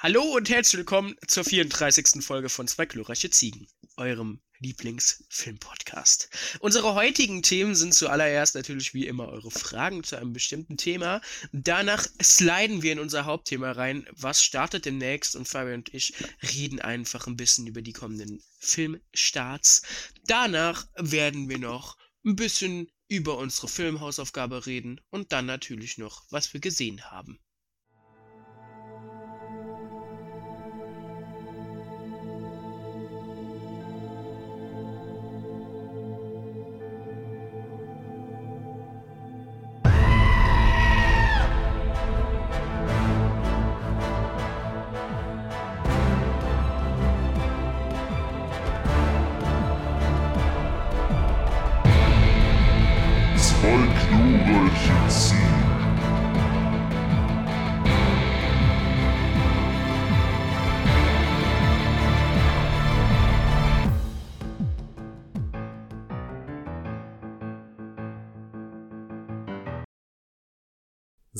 Hallo und herzlich willkommen zur 34. Folge von Zwei glorreiche Ziegen, eurem Lieblingsfilmpodcast. Unsere heutigen Themen sind zuallererst natürlich wie immer eure Fragen zu einem bestimmten Thema. Danach sliden wir in unser Hauptthema rein. Was startet demnächst? Und Fabian und ich reden einfach ein bisschen über die kommenden Filmstarts. Danach werden wir noch ein bisschen über unsere Filmhausaufgabe reden und dann natürlich noch, was wir gesehen haben.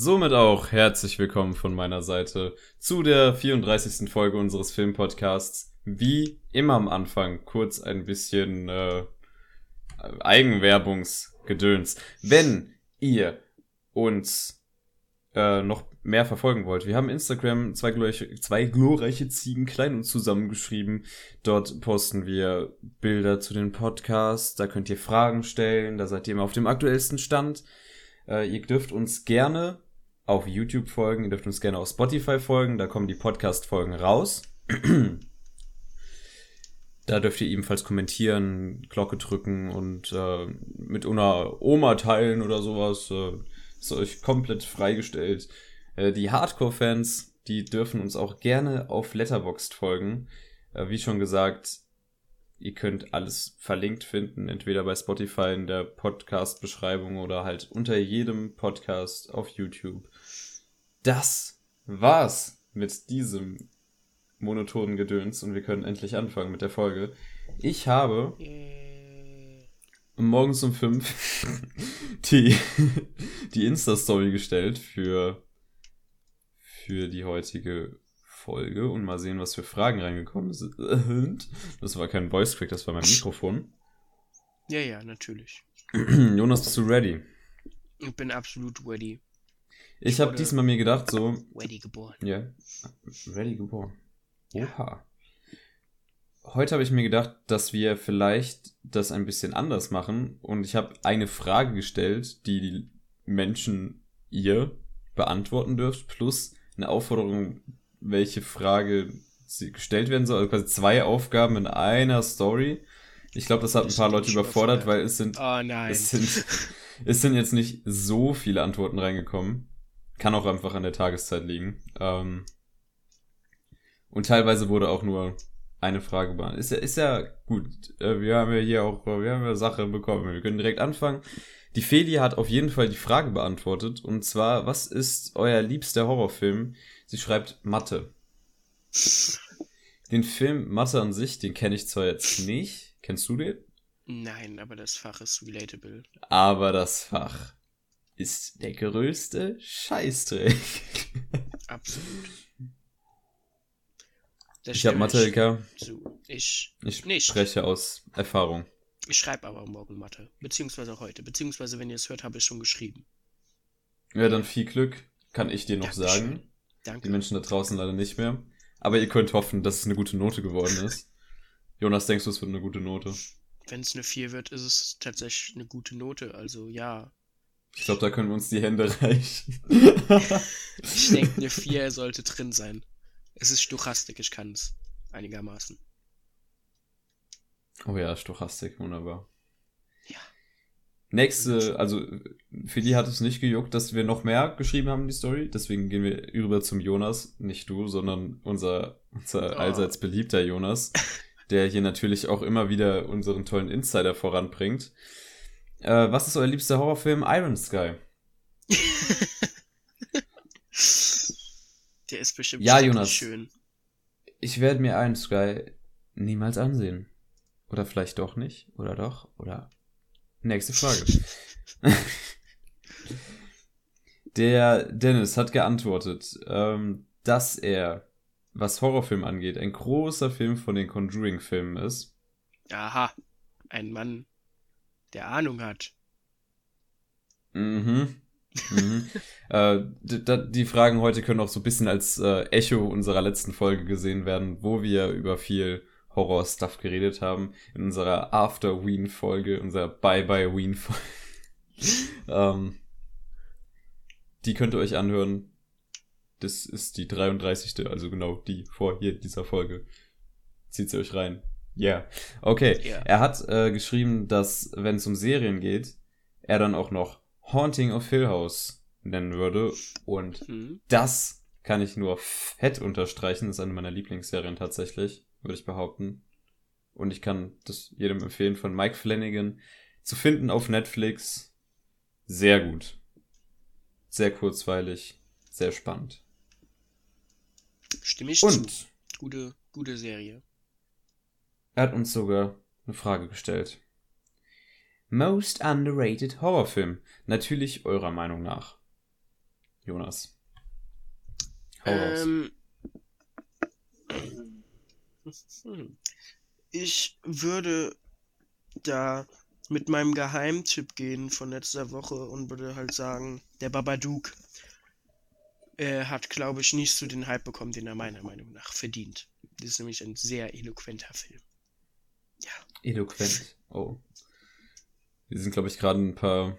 Somit auch herzlich willkommen von meiner Seite zu der 34. Folge unseres Filmpodcasts. Wie immer am Anfang kurz ein bisschen äh, Eigenwerbungsgedöns. Wenn ihr uns äh, noch mehr verfolgen wollt, wir haben Instagram zwei glorreiche, zwei glorreiche Ziegen klein und zusammengeschrieben. Dort posten wir Bilder zu den Podcasts, da könnt ihr Fragen stellen, da seid ihr immer auf dem aktuellsten Stand. Äh, ihr dürft uns gerne auf YouTube folgen, ihr dürft uns gerne auf Spotify folgen, da kommen die Podcast-Folgen raus. da dürft ihr ebenfalls kommentieren, Glocke drücken und äh, mit einer Oma teilen oder sowas. Äh, ist euch komplett freigestellt. Äh, die Hardcore-Fans, die dürfen uns auch gerne auf Letterboxd folgen. Äh, wie schon gesagt, ihr könnt alles verlinkt finden, entweder bei Spotify in der Podcast-Beschreibung oder halt unter jedem Podcast auf YouTube das war's mit diesem monotonen Gedöns und wir können endlich anfangen mit der Folge. Ich habe morgens um fünf die, die Insta-Story gestellt für, für die heutige Folge und mal sehen, was für Fragen reingekommen sind. Das war kein Voice Crack, das war mein Mikrofon. Ja, ja, natürlich. Jonas, bist du ready? Ich bin absolut ready. Ich habe diesmal mir gedacht, so. Ready geboren. Ja. Ready geboren. Oha. Heute habe ich mir gedacht, dass wir vielleicht das ein bisschen anders machen. Und ich habe eine Frage gestellt, die die Menschen ihr beantworten dürft, plus eine Aufforderung, welche Frage sie gestellt werden soll. Also quasi zwei Aufgaben in einer Story. Ich glaube, das hat ein paar Leute überfordert, weil es sind, oh nein. es sind, es sind jetzt nicht so viele Antworten reingekommen. Kann auch einfach an der Tageszeit liegen. Ähm, und teilweise wurde auch nur eine Frage beantwortet. Ist ja, ist ja gut. Äh, wir haben ja hier auch, wir haben ja Sache bekommen. Wir können direkt anfangen. Die Feli hat auf jeden Fall die Frage beantwortet. Und zwar, was ist euer liebster Horrorfilm? Sie schreibt Mathe. Den Film Mathe an sich, den kenne ich zwar jetzt nicht. Kennst du den? Nein, aber das Fach ist relatable. Aber das Fach ist der größte Scheißdreck. Absolut. Das ich habe Mathe. So, ich, ich nicht. spreche aus Erfahrung. Ich schreibe aber morgen Mathe. Beziehungsweise heute. Beziehungsweise, wenn ihr es hört, habe ich schon geschrieben. Ja, dann viel Glück, kann ich dir noch Dankeschön. sagen. Danke. Die Menschen da draußen leider nicht mehr. Aber ihr könnt hoffen, dass es eine gute Note geworden ist. Jonas, denkst du, es wird eine gute Note? Wenn es eine 4 wird, ist es tatsächlich eine gute Note. Also ja, ich glaube, da können wir uns die Hände reichen. ich denke, eine 4 sollte drin sein. Es ist Stochastik, ich kann es einigermaßen. Oh ja, Stochastik, wunderbar. Ja. Nächste, also für die hat es nicht gejuckt, dass wir noch mehr geschrieben haben, die Story. Deswegen gehen wir rüber zum Jonas. Nicht du, sondern unser, unser Oh. allseits beliebter Jonas, der hier natürlich auch immer wieder unseren tollen Insider voranbringt. Äh, was ist euer liebster Horrorfilm? Iron Sky. Der ist bestimmt Ja, Jonas. schön. Ich werde mir Iron Sky niemals ansehen. Oder vielleicht doch nicht. Oder doch. Oder. Nächste Frage. Der Dennis hat geantwortet, ähm, dass er was Horrorfilm angeht, ein großer Film von den Conjuring-Filmen ist. Aha, ein Mann, der Ahnung hat. Mhm. mhm. äh, die Fragen heute können auch so ein bisschen als äh, Echo unserer letzten Folge gesehen werden, wo wir über viel Horror-Stuff geredet haben. In unserer After-Ween-Folge, unserer Bye-Bye-Ween-Folge. ähm, die könnt ihr euch anhören. Das ist die 33. Also genau die vor hier dieser Folge. Zieht sie euch rein. Ja. Yeah. Okay. Yeah. Er hat äh, geschrieben, dass wenn es um Serien geht, er dann auch noch Haunting of Hill House nennen würde. Und mhm. das kann ich nur fett unterstreichen. Das ist eine meiner Lieblingsserien tatsächlich, würde ich behaupten. Und ich kann das jedem empfehlen von Mike Flanagan zu finden auf Netflix. Sehr gut. Sehr kurzweilig. Sehr spannend. Stimme ich Und zu. Gute, gute Serie. Er hat uns sogar eine Frage gestellt. Most underrated Horrorfilm. Natürlich eurer Meinung nach. Jonas. Hau ähm, Ich würde da mit meinem Geheimtipp gehen von letzter Woche und würde halt sagen, der Babadook äh, hat, glaube ich, nicht so den Hype bekommen, den er meiner Meinung nach verdient. Das ist nämlich ein sehr eloquenter Film. Ja. Eloquent. Oh. Wir sind, glaube ich, gerade ein paar,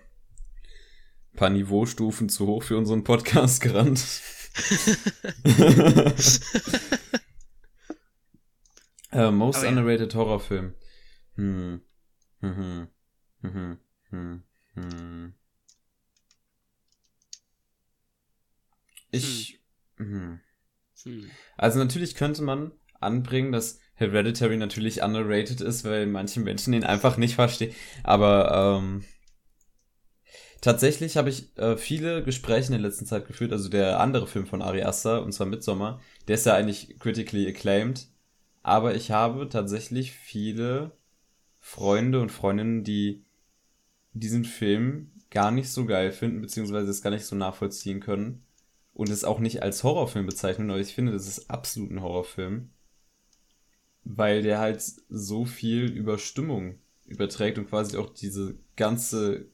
paar Niveaustufen zu hoch für unseren Podcast gerannt. uh, most Aber underrated ja. Horrorfilm. Hm. Hm, hm. Hm. Hm. Hm. Ich. Hm. Hm. Also natürlich könnte man anbringen, dass Hereditary natürlich underrated ist, weil manche Menschen ihn einfach nicht verstehen. Aber ähm, tatsächlich habe ich äh, viele Gespräche in der letzten Zeit geführt. Also der andere Film von Ari Aster, und zwar Midsommar, der ist ja eigentlich critically acclaimed. Aber ich habe tatsächlich viele Freunde und Freundinnen, die diesen Film gar nicht so geil finden, beziehungsweise es gar nicht so nachvollziehen können. Und es auch nicht als Horrorfilm bezeichnen, aber ich finde, das ist absolut ein Horrorfilm weil der halt so viel über Stimmung überträgt und quasi auch diese ganze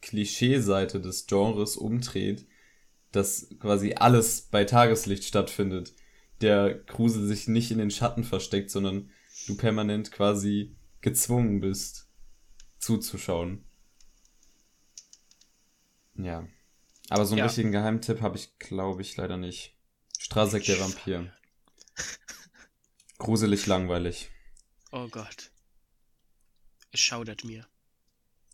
Klischeeseite des Genres umdreht, dass quasi alles bei Tageslicht stattfindet. Der Kruse sich nicht in den Schatten versteckt, sondern du permanent quasi gezwungen bist, zuzuschauen. Ja. Aber so einen ja. richtigen Geheimtipp habe ich, glaube ich, leider nicht. Strasek der Vampir. Gruselig langweilig. Oh Gott. Es schaudert mir.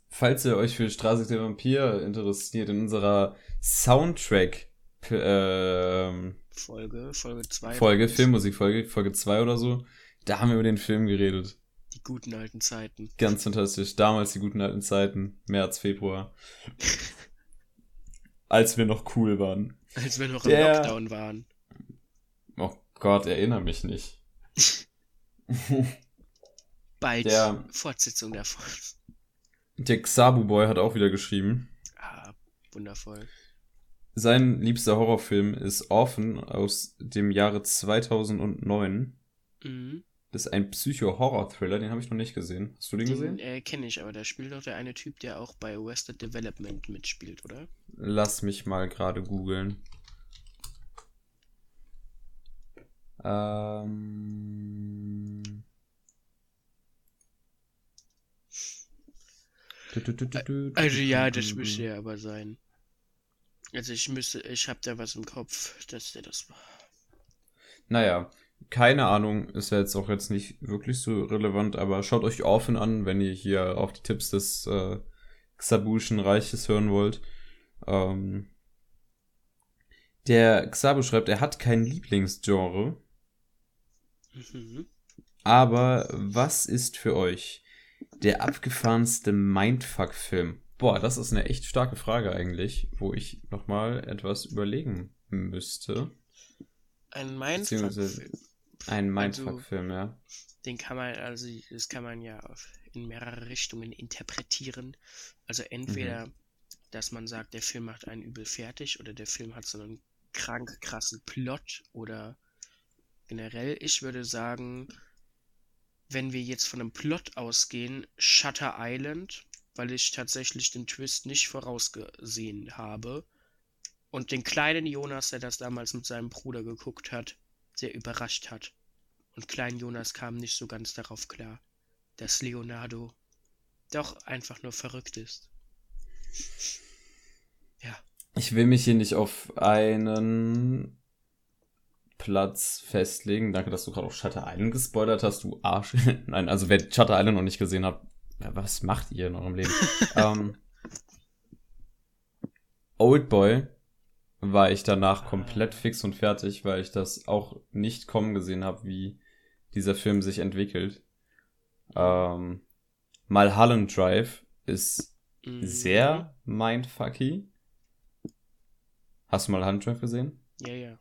Falls ihr euch für Straße der Vampir interessiert, in unserer Soundtrack ähm, Folge, Folge 2. Folge, Filmmusikfolge, Folge 2 oder so, da haben wir über den Film geredet. Die guten alten Zeiten. Ganz fantastisch. Damals die guten alten Zeiten. März, Februar. Als wir noch cool waren. Als wir noch im Der... Lockdown waren. Oh Gott, erinnere mich nicht. Bald der, Fortsetzung davon. Der Xabu Boy hat auch wieder geschrieben. Ah, wundervoll. Sein liebster Horrorfilm ist Orphan aus dem Jahre 2009. Mhm. Das ist ein Psycho-Horror-Thriller, den habe ich noch nicht gesehen. Hast du den, den gesehen? Äh, kenne ich, aber da spielt doch der eine Typ, der auch bei Western Development mitspielt, oder? Lass mich mal gerade googeln. Ähm. Also ja, das müsste ja aber sein. Also ich müsste, ich habe da was im Kopf, dass der das war. Naja, keine Ahnung, ist ja jetzt auch jetzt nicht wirklich so relevant, aber schaut euch Orphan an, wenn ihr hier auf die Tipps des äh, Xabuschen Reiches hören wollt. Ähm, der Xabu schreibt, er hat kein Lieblingsgenre. Mhm. Aber was ist für euch der abgefahrenste Mindfuck-Film? Boah, das ist eine echt starke Frage eigentlich, wo ich nochmal etwas überlegen müsste. Ein Mindfuck-Film. Ein Mindfuck-Film, also, ja. Den kann man, also das kann man ja in mehrere Richtungen interpretieren. Also entweder, mhm. dass man sagt, der Film macht einen übel fertig oder der Film hat so einen krank krassen Plot oder generell, ich würde sagen, wenn wir jetzt von einem Plot ausgehen, Shutter Island, weil ich tatsächlich den Twist nicht vorausgesehen habe. Und den kleinen Jonas, der das damals mit seinem Bruder geguckt hat, sehr überrascht hat. Und klein Jonas kam nicht so ganz darauf klar, dass Leonardo doch einfach nur verrückt ist. Ja. Ich will mich hier nicht auf einen Platz festlegen. Danke, dass du gerade auf Shutter Island gespoilert hast, du Arsch. Nein, also wer Shutter Island noch nicht gesehen hat, was macht ihr in eurem Leben? ähm, Old Boy war ich danach komplett fix und fertig, weil ich das auch nicht kommen gesehen habe, wie dieser Film sich entwickelt. Ähm, Mulholland Drive ist mhm. sehr mindfucky. Hast du Mulholland Drive gesehen? Ja, ja.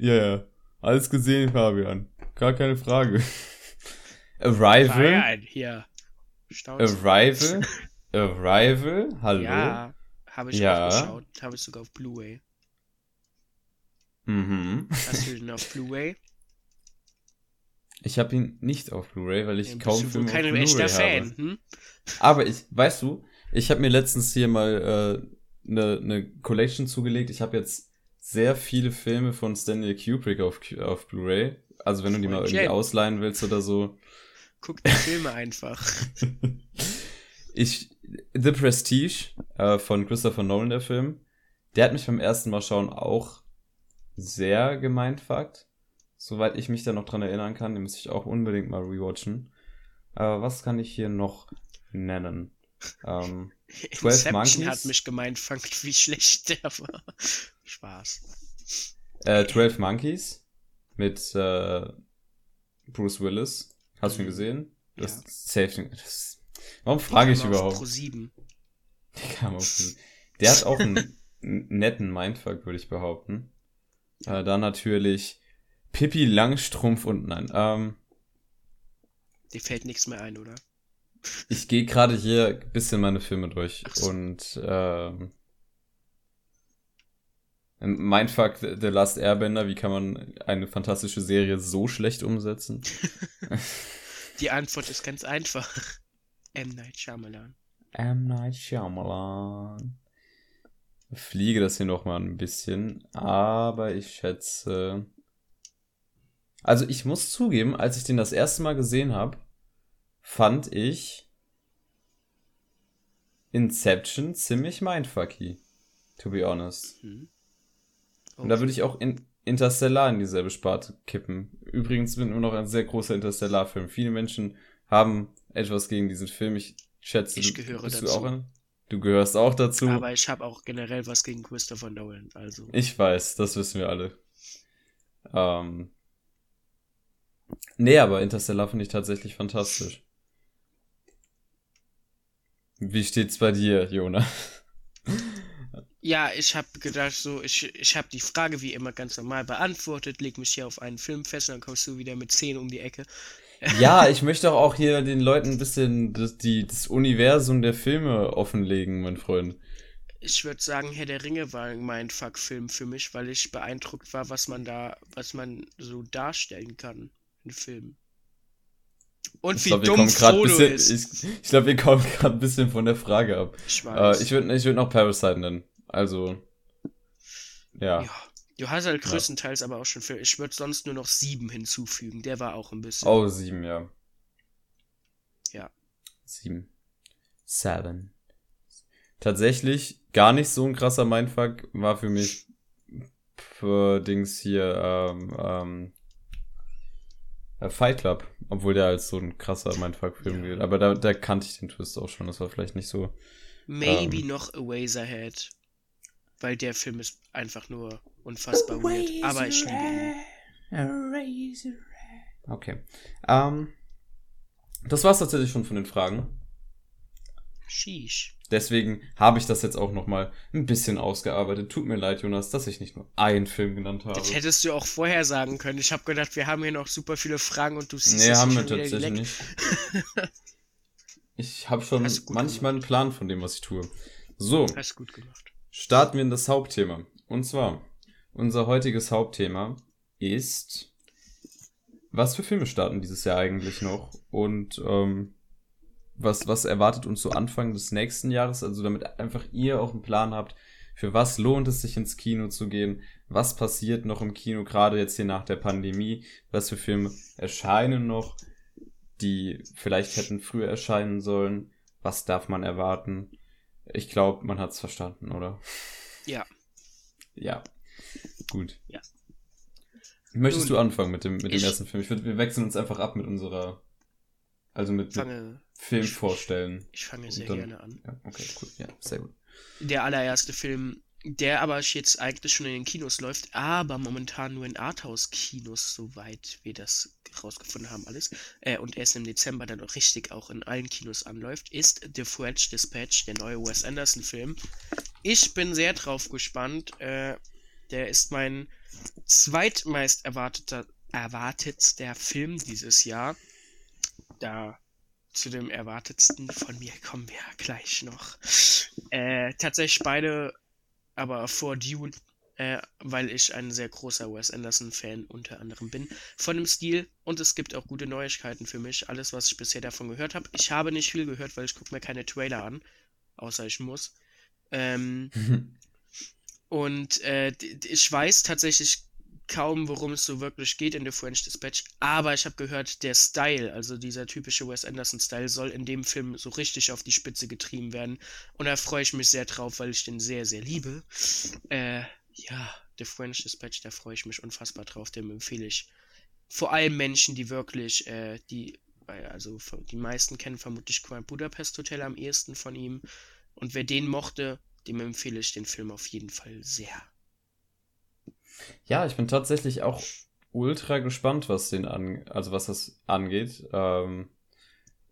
Ja, ja. Alles gesehen, Fabian. Gar keine Frage. Arrival. Hier. Arrival. Arrival. Hallo. Ja, habe ich ja. auch geschaut. Habe ich sogar auf Blu-ray. Mhm. Hast du den auf Blu-ray? Ich habe ihn nicht auf Blu-ray, weil ich ja, kaum Filme auf Blu-ray echter Fan, hm? Aber ich, weißt du, ich habe mir letztens hier mal äh, eine ne Collection zugelegt. Ich habe jetzt sehr viele Filme von Stanley Kubrick auf, auf Blu-ray. Also wenn du die mal irgendwie ausleihen willst oder so. Guck die Filme einfach. ich, The Prestige äh, von Christopher Nolan, der Film, der hat mich beim ersten Mal schauen auch sehr gemeinfuckt. Soweit ich mich da noch dran erinnern kann, den muss ich auch unbedingt mal rewatchen. Aber was kann ich hier noch nennen? Ähm, 12 Monkeys hat mich gemeinfuckt, wie schlecht der war. Spaß. Äh, 12 Monkeys mit äh, Bruce Willis. Hast du ihn mhm. gesehen? Das ja. safe. Das, warum frage ich überhaupt? Pro 7. Der kam auf Der hat auch einen netten Mindfuck, würde ich behaupten. Äh, dann natürlich Pippi Langstrumpf und nein. Ähm, Dir fällt nichts mehr ein, oder? Ich gehe gerade hier ein bisschen meine Filme durch so. und ähm, Mindfuck The Last Airbender, wie kann man eine fantastische Serie so schlecht umsetzen? Die Antwort ist ganz einfach. M. Night Shyamalan. M. Night Shyamalan. Fliege das hier nochmal ein bisschen, aber ich schätze. Also ich muss zugeben, als ich den das erste Mal gesehen habe, fand ich Inception ziemlich mindfucky. To be honest. Mhm. Und da würde ich auch in Interstellar in dieselbe Sparte kippen. Übrigens bin ich immer noch ein sehr großer Interstellar-Film. Viele Menschen haben etwas gegen diesen Film. Ich schätze, ich gehöre bist dazu. du auch ein, Du gehörst auch dazu. Aber ich habe auch generell was gegen Christopher Nolan. Also. Ich weiß, das wissen wir alle. Ähm. Nee, aber Interstellar finde ich tatsächlich fantastisch. Wie steht's bei dir, Jona? Ja, ich habe gedacht, so, ich, ich habe die Frage wie immer ganz normal beantwortet, leg mich hier auf einen Film fest und dann kommst du wieder mit 10 um die Ecke. Ja, ich möchte auch hier den Leuten ein bisschen das, die, das Universum der Filme offenlegen, mein Freund. Ich würde sagen, Herr der Ringe war mein Fuck-Film für mich, weil ich beeindruckt war, was man da, was man so darstellen kann in Filmen. Und ich wie glaub, dumm Frodo bisschen, ist. Ich, ich glaube, wir kommen gerade ein bisschen von der Frage ab. Ich weiß. Äh, ich würde ich würd noch Parasite nennen. Also, ja. ja. Du hast halt größtenteils ja. aber auch schon viel. Ich würde sonst nur noch sieben hinzufügen. Der war auch ein bisschen. Oh, sieben, ja. Ja. Sieben. Seven. Tatsächlich gar nicht so ein krasser Mindfuck war für mich für Dings hier, ähm, ähm, äh, Fight Club, obwohl der als so ein krasser Mindfuck-Film ja. gilt. Aber da, da kannte ich den Twist auch schon, das war vielleicht nicht so. Maybe ähm, noch Eraserhead. Weil der Film ist einfach nur unfassbar weird. Aber ich liebe ihn. Okay. Ähm, das war's tatsächlich schon von den Fragen. Sheesh. Deswegen habe ich das jetzt auch nochmal ein bisschen ausgearbeitet. Tut mir leid, Jonas, dass ich nicht nur einen Film genannt habe. Das hättest du auch vorher sagen können. Ich habe gedacht, wir haben hier noch super viele Fragen und du siehst Nee, haben wir tatsächlich nicht. ich habe schon manchmal gemacht. einen Plan von dem, was ich tue. So. Hast gut gemacht starten wir in das Hauptthema. Und zwar, unser heutiges Hauptthema ist was für Filme starten dieses Jahr eigentlich noch? Und ähm, was, was erwartet uns so Anfang des nächsten Jahres? Also damit einfach ihr auch einen Plan habt, für was lohnt es sich ins Kino zu gehen? Was passiert noch im Kino, gerade jetzt hier nach der Pandemie? Was für Filme erscheinen noch, die vielleicht hätten früher erscheinen sollen? Was darf man erwarten? Ich glaube, man hat es verstanden, oder? Ja. Ja. Gut. Ja. Möchtest Nun, du anfangen mit dem, mit dem ersten Film? Ich würd, wir wechseln uns einfach ab mit unserer, also mit, Fange, Film ich- vorstellen. ich fange sehr dann- gerne an. Ja, okay, cool. Ja, sehr gut. Der allererste Film, der aber jetzt eigentlich schon in den Kinos läuft, aber momentan nur in Arthouse-Kinos, soweit wir das rausgefunden haben, alles, äh, und erst im Dezember dann auch richtig auch in allen Kinos anläuft, ist The French Dispatch, der neue Wes Anderson-Film. Ich bin sehr drauf gespannt. Äh, der ist mein zweitmeist erwarteter, erwartetster Film dieses Jahr. Da zu dem erwartetsten von mir kommen wir gleich noch. Äh, tatsächlich beide aber vor Dune, äh, weil ich ein sehr großer Wes Anderson-Fan unter anderem bin. Von dem Stil und es gibt auch gute Neuigkeiten für mich. Alles, was ich bisher davon gehört habe. Ich habe nicht viel gehört, weil ich gucke mir keine Trailer an. Außer ich muss. Ähm, und äh, ich weiß tatsächlich kaum, worum es so wirklich geht in The French Dispatch, aber ich habe gehört, der Style, also dieser typische Wes Anderson-Style, soll in dem Film so richtig auf die Spitze getrieben werden. Und da freue ich mich sehr drauf, weil ich den sehr, sehr liebe. Äh, ja, The French Dispatch, da freue ich mich unfassbar drauf, dem empfehle ich. Vor allem Menschen, die wirklich, äh, die, äh, also die meisten kennen vermutlich Grand Budapest Hotel am ehesten von ihm. Und wer den mochte, dem empfehle ich den Film auf jeden Fall sehr. Ja, ich bin tatsächlich auch ultra gespannt, was den an, also was das angeht. Ähm,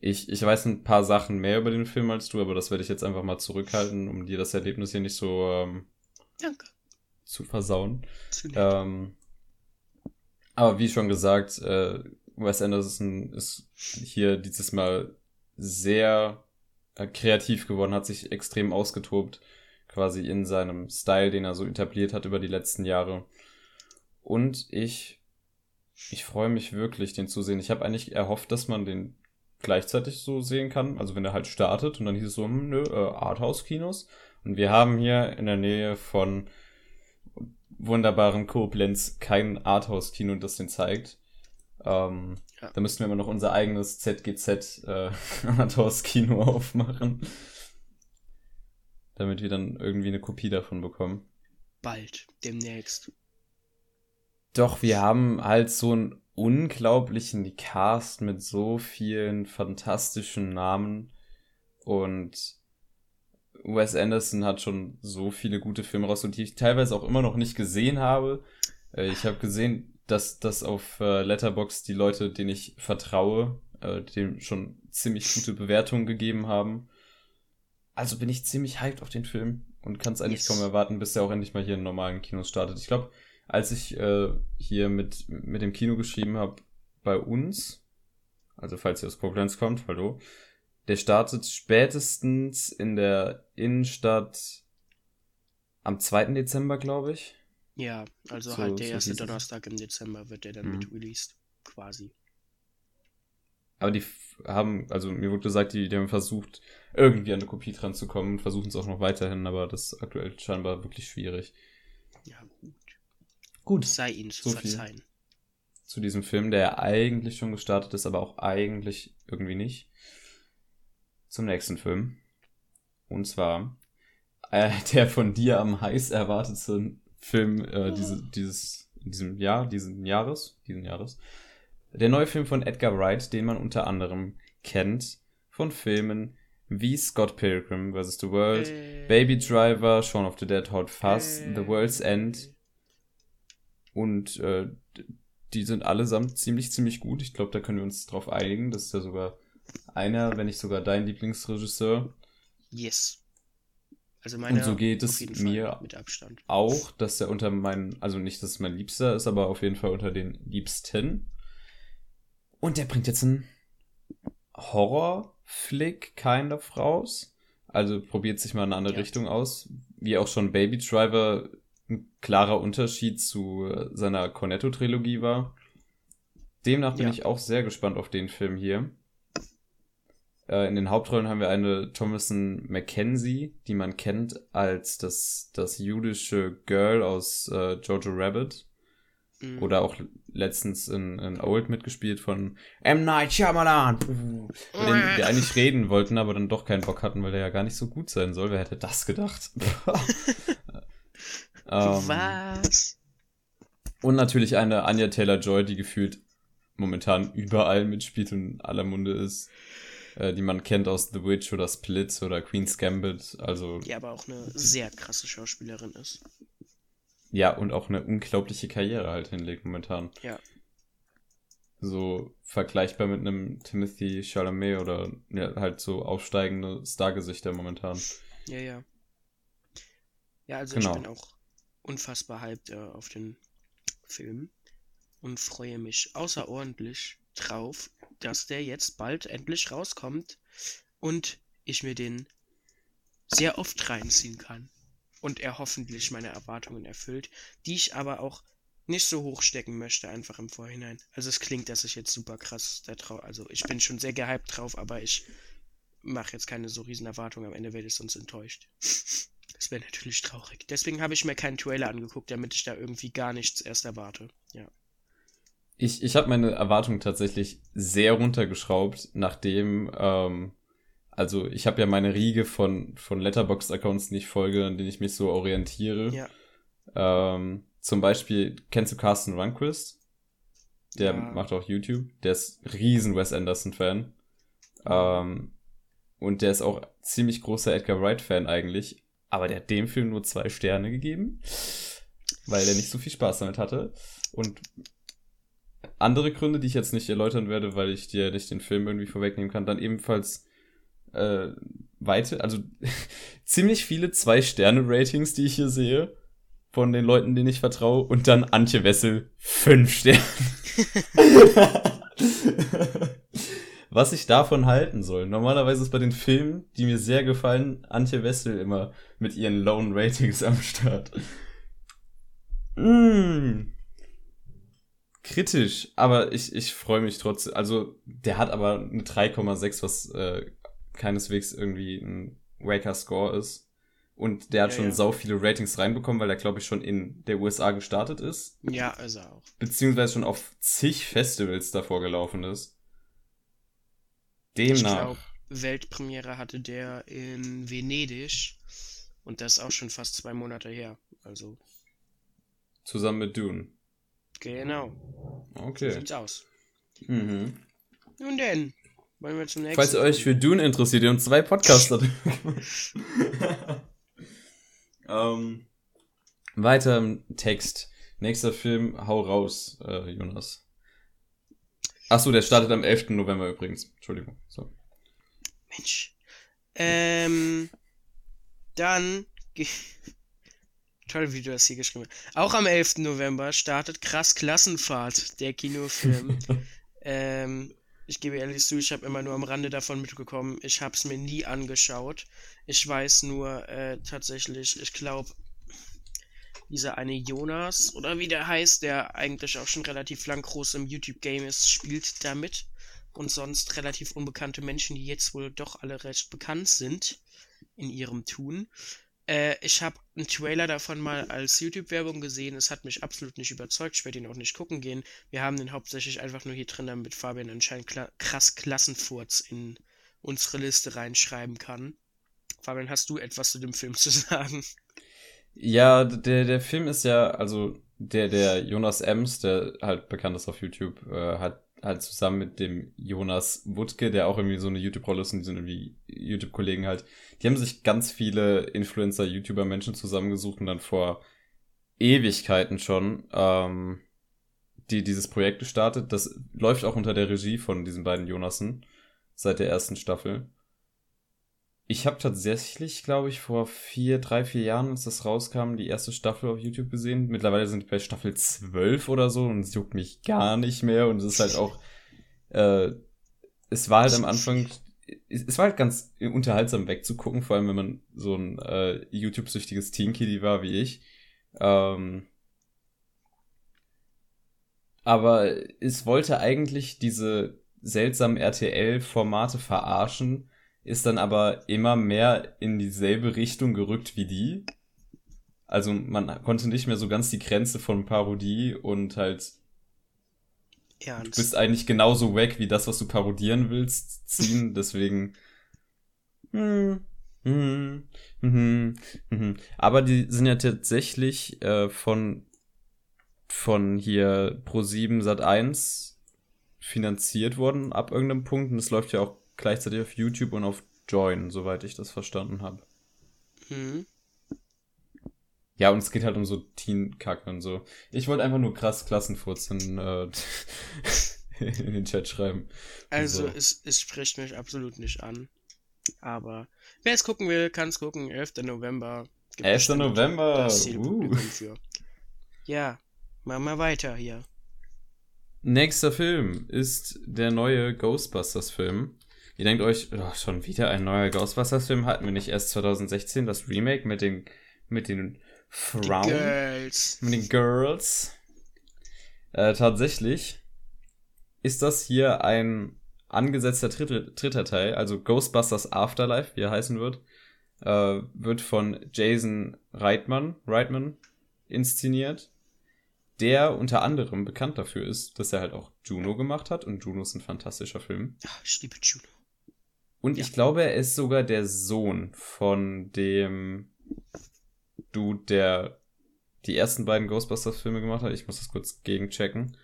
ich, ich weiß ein paar Sachen mehr über den Film als du, aber das werde ich jetzt einfach mal zurückhalten, um dir das Erlebnis hier nicht so ähm, Danke. zu versauen. Ähm, aber wie schon gesagt, äh, Wes Anderson ist hier dieses Mal sehr äh, kreativ geworden, hat sich extrem ausgetobt, quasi in seinem Style, den er so etabliert hat über die letzten Jahre. Und ich, ich freue mich wirklich, den zu sehen. Ich habe eigentlich erhofft, dass man den gleichzeitig so sehen kann. Also wenn er halt startet und dann hieß es so, hm, nö, äh, Arthouse-Kinos. Und wir haben hier in der Nähe von wunderbaren Koblenz kein Arthouse-Kino, das den zeigt. Ähm, Ja. Da müssten wir immer noch unser eigenes ZGZ äh, Arthouse-Kino aufmachen. Damit wir dann irgendwie eine Kopie davon bekommen. Bald, demnächst. Doch, wir haben halt so einen unglaublichen Cast mit so vielen fantastischen Namen und Wes Anderson hat schon so viele gute Filme raus, die ich teilweise auch immer noch nicht gesehen habe. Äh, Ich habe gesehen, dass dass auf äh, Letterbox die Leute, denen ich vertraue, äh, dem schon ziemlich gute Bewertungen gegeben haben. Also bin ich ziemlich hyped auf den Film und kann es eigentlich Yes. kaum erwarten, bis er auch endlich mal hier in normalen Kinos startet. Ich glaube, als ich äh, hier mit, mit dem Kino geschrieben habe, bei uns, also falls ihr aus Koblenz kommt, hallo, der startet spätestens in der Innenstadt am 2. Dezember, glaube ich. Ja, also So- halt der so erste. Donnerstag im Dezember wird der dann Mhm. mit released. Quasi. Aber die haben, also mir wurde gesagt, die, die haben versucht, irgendwie an eine Kopie dran zu kommen, versuchen es auch noch weiterhin, aber das ist aktuell scheinbar wirklich schwierig. Ja, gut. Gut. Sei ihnen zu So verzeihen. Zu diesem Film, der ja eigentlich schon gestartet ist, aber auch eigentlich irgendwie nicht. Zum nächsten Film. Und zwar äh, der von dir am heiß erwartete Film äh, diese, dieses, in diesem Jahr, diesen Jahres, diesen Jahres. Der neue Film von Edgar Wright, den man unter anderem kennt von Filmen wie Scott Pilgrim vs. The World, Äh, Baby Driver, Shaun of the Dead, Hot Fuzz, äh, The World's End und äh, die sind allesamt ziemlich, ziemlich gut. Ich glaube, da können wir uns drauf einigen. Das ist ja sogar einer, wenn nicht sogar dein Lieblingsregisseur. Yes. Also meine Und so geht es mir auch, dass er unter meinen, also nicht, dass es mein Liebster ist, aber auf jeden Fall unter den Liebsten. Und der bringt jetzt einen Horror-Flick kind of raus. Also probiert sich mal in eine andere Ja. Richtung aus. Wie auch schon Baby Driver ein klarer Unterschied zu äh, seiner Cornetto-Trilogie war. Demnach bin Ja. ich auch sehr gespannt auf den Film hier. Äh, in den Hauptrollen haben wir eine Thomason Mackenzie, die man kennt als das, das jüdische Girl aus äh, Jojo Rabbit. Mhm. Oder auch letztens in, in Old mitgespielt von M. Night Shyamalan. Den wir eigentlich reden wollten, aber dann doch keinen Bock hatten, weil der ja gar nicht so gut sein soll. Wer hätte das gedacht? Ähm, Was? Und natürlich eine Anya Taylor-Joy, die gefühlt momentan überall mitspielt und in aller Munde ist. Äh, die man kennt aus The Witch oder Split oder Queen's Gambit. Also, Die aber auch eine sehr krasse Schauspielerin ist. Ja, und auch eine unglaubliche Karriere halt hinlegt momentan. Ja. So vergleichbar mit einem Timothy Chalamet oder ja, halt so aufsteigende Stargesichter momentan. Ja, ja. Ja, also Genau. ich bin auch unfassbar hyped äh, auf den Film und freue mich außerordentlich drauf, dass der jetzt bald endlich rauskommt und ich mir den sehr oft reinziehen kann und er hoffentlich meine Erwartungen erfüllt, die ich aber auch nicht so hoch stecken möchte, einfach im Vorhinein. Also es klingt, dass ich jetzt super krass da drauf, also ich bin schon sehr gehypt drauf, aber ich mache jetzt keine so riesen Erwartungen, am Ende werde ich sonst enttäuscht. Das wäre natürlich traurig. Deswegen habe ich mir keinen Trailer angeguckt, damit ich da irgendwie gar nichts erst erwarte. Ja. Ich, ich habe meine Erwartungen tatsächlich sehr runtergeschraubt, nachdem, ähm, also ich habe ja meine Riege von, von Letterboxd-Accounts, die ich folge, an denen ich mich so orientiere. Ja. Ähm, zum Beispiel, kennst du Carsten Runquist? Der Ja. macht auch YouTube. Der ist riesen Wes Anderson-Fan. Ähm, und der ist auch ziemlich großer Edgar Wright-Fan eigentlich. Aber der hat dem Film nur zwei Sterne gegeben, weil er nicht so viel Spaß damit hatte. Und andere Gründe, die ich jetzt nicht erläutern werde, weil ich dir nicht den Film irgendwie vorwegnehmen kann, dann ebenfalls äh, weite, also ziemlich viele Zwei-Sterne-Ratings, die ich hier sehe, von den Leuten, denen ich vertraue, und dann Antje Wessel fünf Sterne. Was ich davon halten soll. Normalerweise ist bei den Filmen, die mir sehr gefallen, Antje Wessel immer mit ihren Lone Ratings am Start. Mm. Kritisch, aber ich, ich freue mich trotzdem. Also, der hat aber eine 3,6, was äh, keineswegs irgendwie ein waker Score ist. Und der hat Ja, schon ja. sau viele Ratings reinbekommen, weil er, glaube ich, schon in der USA gestartet ist. Ja, ist er auch. Beziehungsweise schon auf zig Festivals davor gelaufen ist. Ich Demnach. glaube, Weltpremiere hatte der in Venedig. Und das ist auch schon fast zwei Monate her. Also, Zusammen mit Dune. genau. So Okay. sieht's aus. Mhm. Nun denn, wollen wir zum nächsten. Falls ihr euch für Dune interessiert, ihr uns zwei Podcasts ähm, weiter im Text. Nächster Film, hau raus, äh, Jonas. Achso, der startet am 11. November übrigens. Entschuldigung. So. Mensch. Ähm, dann. Toll, wie du das hier geschrieben hast. Auch am 11. November startet Krass Klassenfahrt, der Kinofilm. ähm, ich gebe ehrlich zu, ich habe immer nur am Rande davon mitbekommen. Ich habe es mir nie angeschaut. Ich weiß nur äh, tatsächlich, ich glaube, dieser eine Jonas oder wie der heißt, der eigentlich auch schon relativ lang groß im YouTube-Game ist, spielt damit. Und sonst relativ unbekannte Menschen, die jetzt wohl doch alle recht bekannt sind in ihrem Tun. Äh, ich habe einen Trailer davon mal als YouTube-Werbung gesehen. Es hat mich absolut nicht überzeugt. Ich werde ihn auch nicht gucken gehen. Wir haben den hauptsächlich einfach nur hier drin, damit Fabian anscheinend kla krass Klassenfurz in unsere Liste reinschreiben kann. Fabian, hast du etwas zu dem Film zu sagen? Ja, der, der Film ist ja, also der, der Jonas Ems, der halt bekannt ist auf YouTube, äh, hat halt zusammen mit dem Jonas Wuttke, der auch irgendwie so eine YouTube-Rolle ist und die sind irgendwie YouTube-Kollegen halt, die haben sich ganz viele Influencer, YouTuber, Menschen zusammengesucht und dann vor Ewigkeiten schon ähm, die dieses Projekt gestartet. Das läuft auch unter der Regie von diesen beiden Jonassen seit der ersten Staffel. Ich habe tatsächlich, glaube ich, vor vier, drei, vier Jahren, als das rauskam, die erste Staffel auf YouTube gesehen. Mittlerweile sind wir bei Staffel 12 oder so und es juckt mich gar nicht mehr und es ist halt auch, äh, es war halt am Anfang, es war halt ganz unterhaltsam wegzugucken, vor allem wenn man so ein äh, YouTube-süchtiges Teen-Kitty war wie ich. Ähm, aber es wollte eigentlich diese seltsamen RTL-Formate verarschen, ist dann aber immer mehr in dieselbe Richtung gerückt wie die. Also man konnte nicht mehr so ganz die Grenze von Parodie und halt Ernst. du bist eigentlich genauso wack wie das, was du parodieren willst, ziehen. Deswegen. Hm, hm, hm. Aber die sind ja tatsächlich äh, von von hier Pro7 Sat 1 finanziert worden ab irgendeinem Punkt. Und es läuft ja auch gleichzeitig auf YouTube und auf Join, soweit ich das verstanden habe. Mhm. Ja, und es geht halt um so Teen-Kacke und so. Ich wollte einfach nur krass Klassenfurz in, äh, in den Chat schreiben. Also, So. es, es spricht mich absolut nicht an. Aber wer es gucken will, kann es gucken. 11. November. Gibt 11. bestimmt November. Uh. Ja, machen wir weiter hier. Nächster Film ist der neue Ghostbusters-Film. Ihr denkt euch, oh, schon wieder ein neuer Ghostbusters-Film? Hatten wir nicht erst 2016 das Remake mit den, mit den Frauen? Girls. mit den Girls. Äh, tatsächlich ist das hier ein angesetzter dritte, dritter Teil, also Ghostbusters Afterlife, wie er heißen wird, äh, wird von Jason Reitman, Reitman inszeniert, der unter anderem bekannt dafür ist, dass er halt auch Juno gemacht hat und Juno ist ein fantastischer Film. Ach, ich liebe Juno. Und Ja. ich glaube, er ist sogar der Sohn von dem Dude, der die ersten beiden Ghostbusters-Filme gemacht hat. Ich muss das kurz gegenchecken.